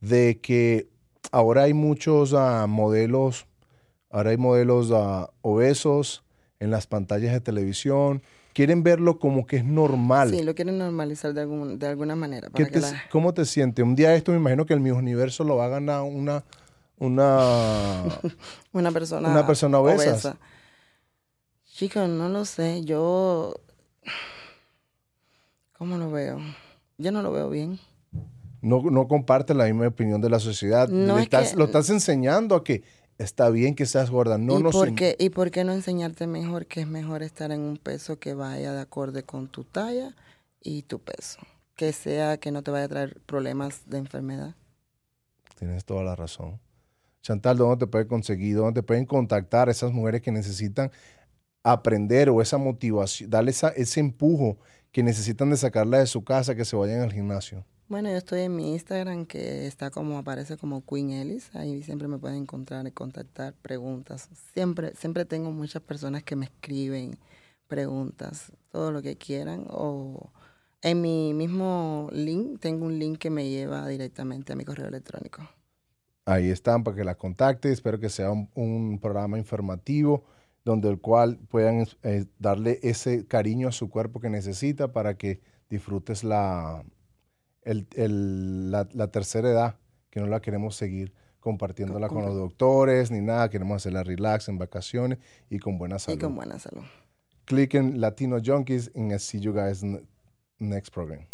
De que ahora hay muchos ah, modelos, ahora hay modelos ah, obesos en las pantallas de televisión, quieren verlo como que es normal. Sí, lo quieren normalizar de, algún, de alguna manera. ¿Qué te, ¿Cómo te sientes? Un día esto me imagino que el mismo universo lo va a ganar una una una persona una persona obesa. Chicos, no lo sé. Yo ¿Cómo lo veo? Yo no lo veo bien. No, no comparte la misma opinión de la sociedad. lo estás enseñando a que está bien que seas gorda. No ¿Y, por qué, ¿Y por qué no enseñarte mejor que es mejor estar en un peso que vaya de acorde con tu talla y tu peso? Que sea que no te vaya a traer problemas de enfermedad. Tienes toda la razón. Chantal, ¿dónde te pueden conseguir? ¿Dónde te pueden contactar esas mujeres que necesitan aprender o esa motivación, darle ese empujo que necesitan de sacarla de su casa, que se vayan al gimnasio? Bueno, yo estoy en mi Instagram que está como, aparece como Queen Ellis. Ahí siempre me pueden encontrar y contactar preguntas. Siempre, siempre tengo muchas personas que me escriben preguntas, todo lo que quieran. O en mi mismo link, tengo un link que me lleva directamente a mi correo electrónico. Ahí están para que la contacte. Espero que sea un, programa informativo donde el cual puedan eh, darle ese cariño a su cuerpo que necesita para que disfrutes la, el, la, tercera edad, que no la queremos seguir compartiéndola con, los doctores ni nada, queremos hacerla relax en vacaciones y con buena salud. Y con buena salud. Click en Latino Junkies and see you guys next program.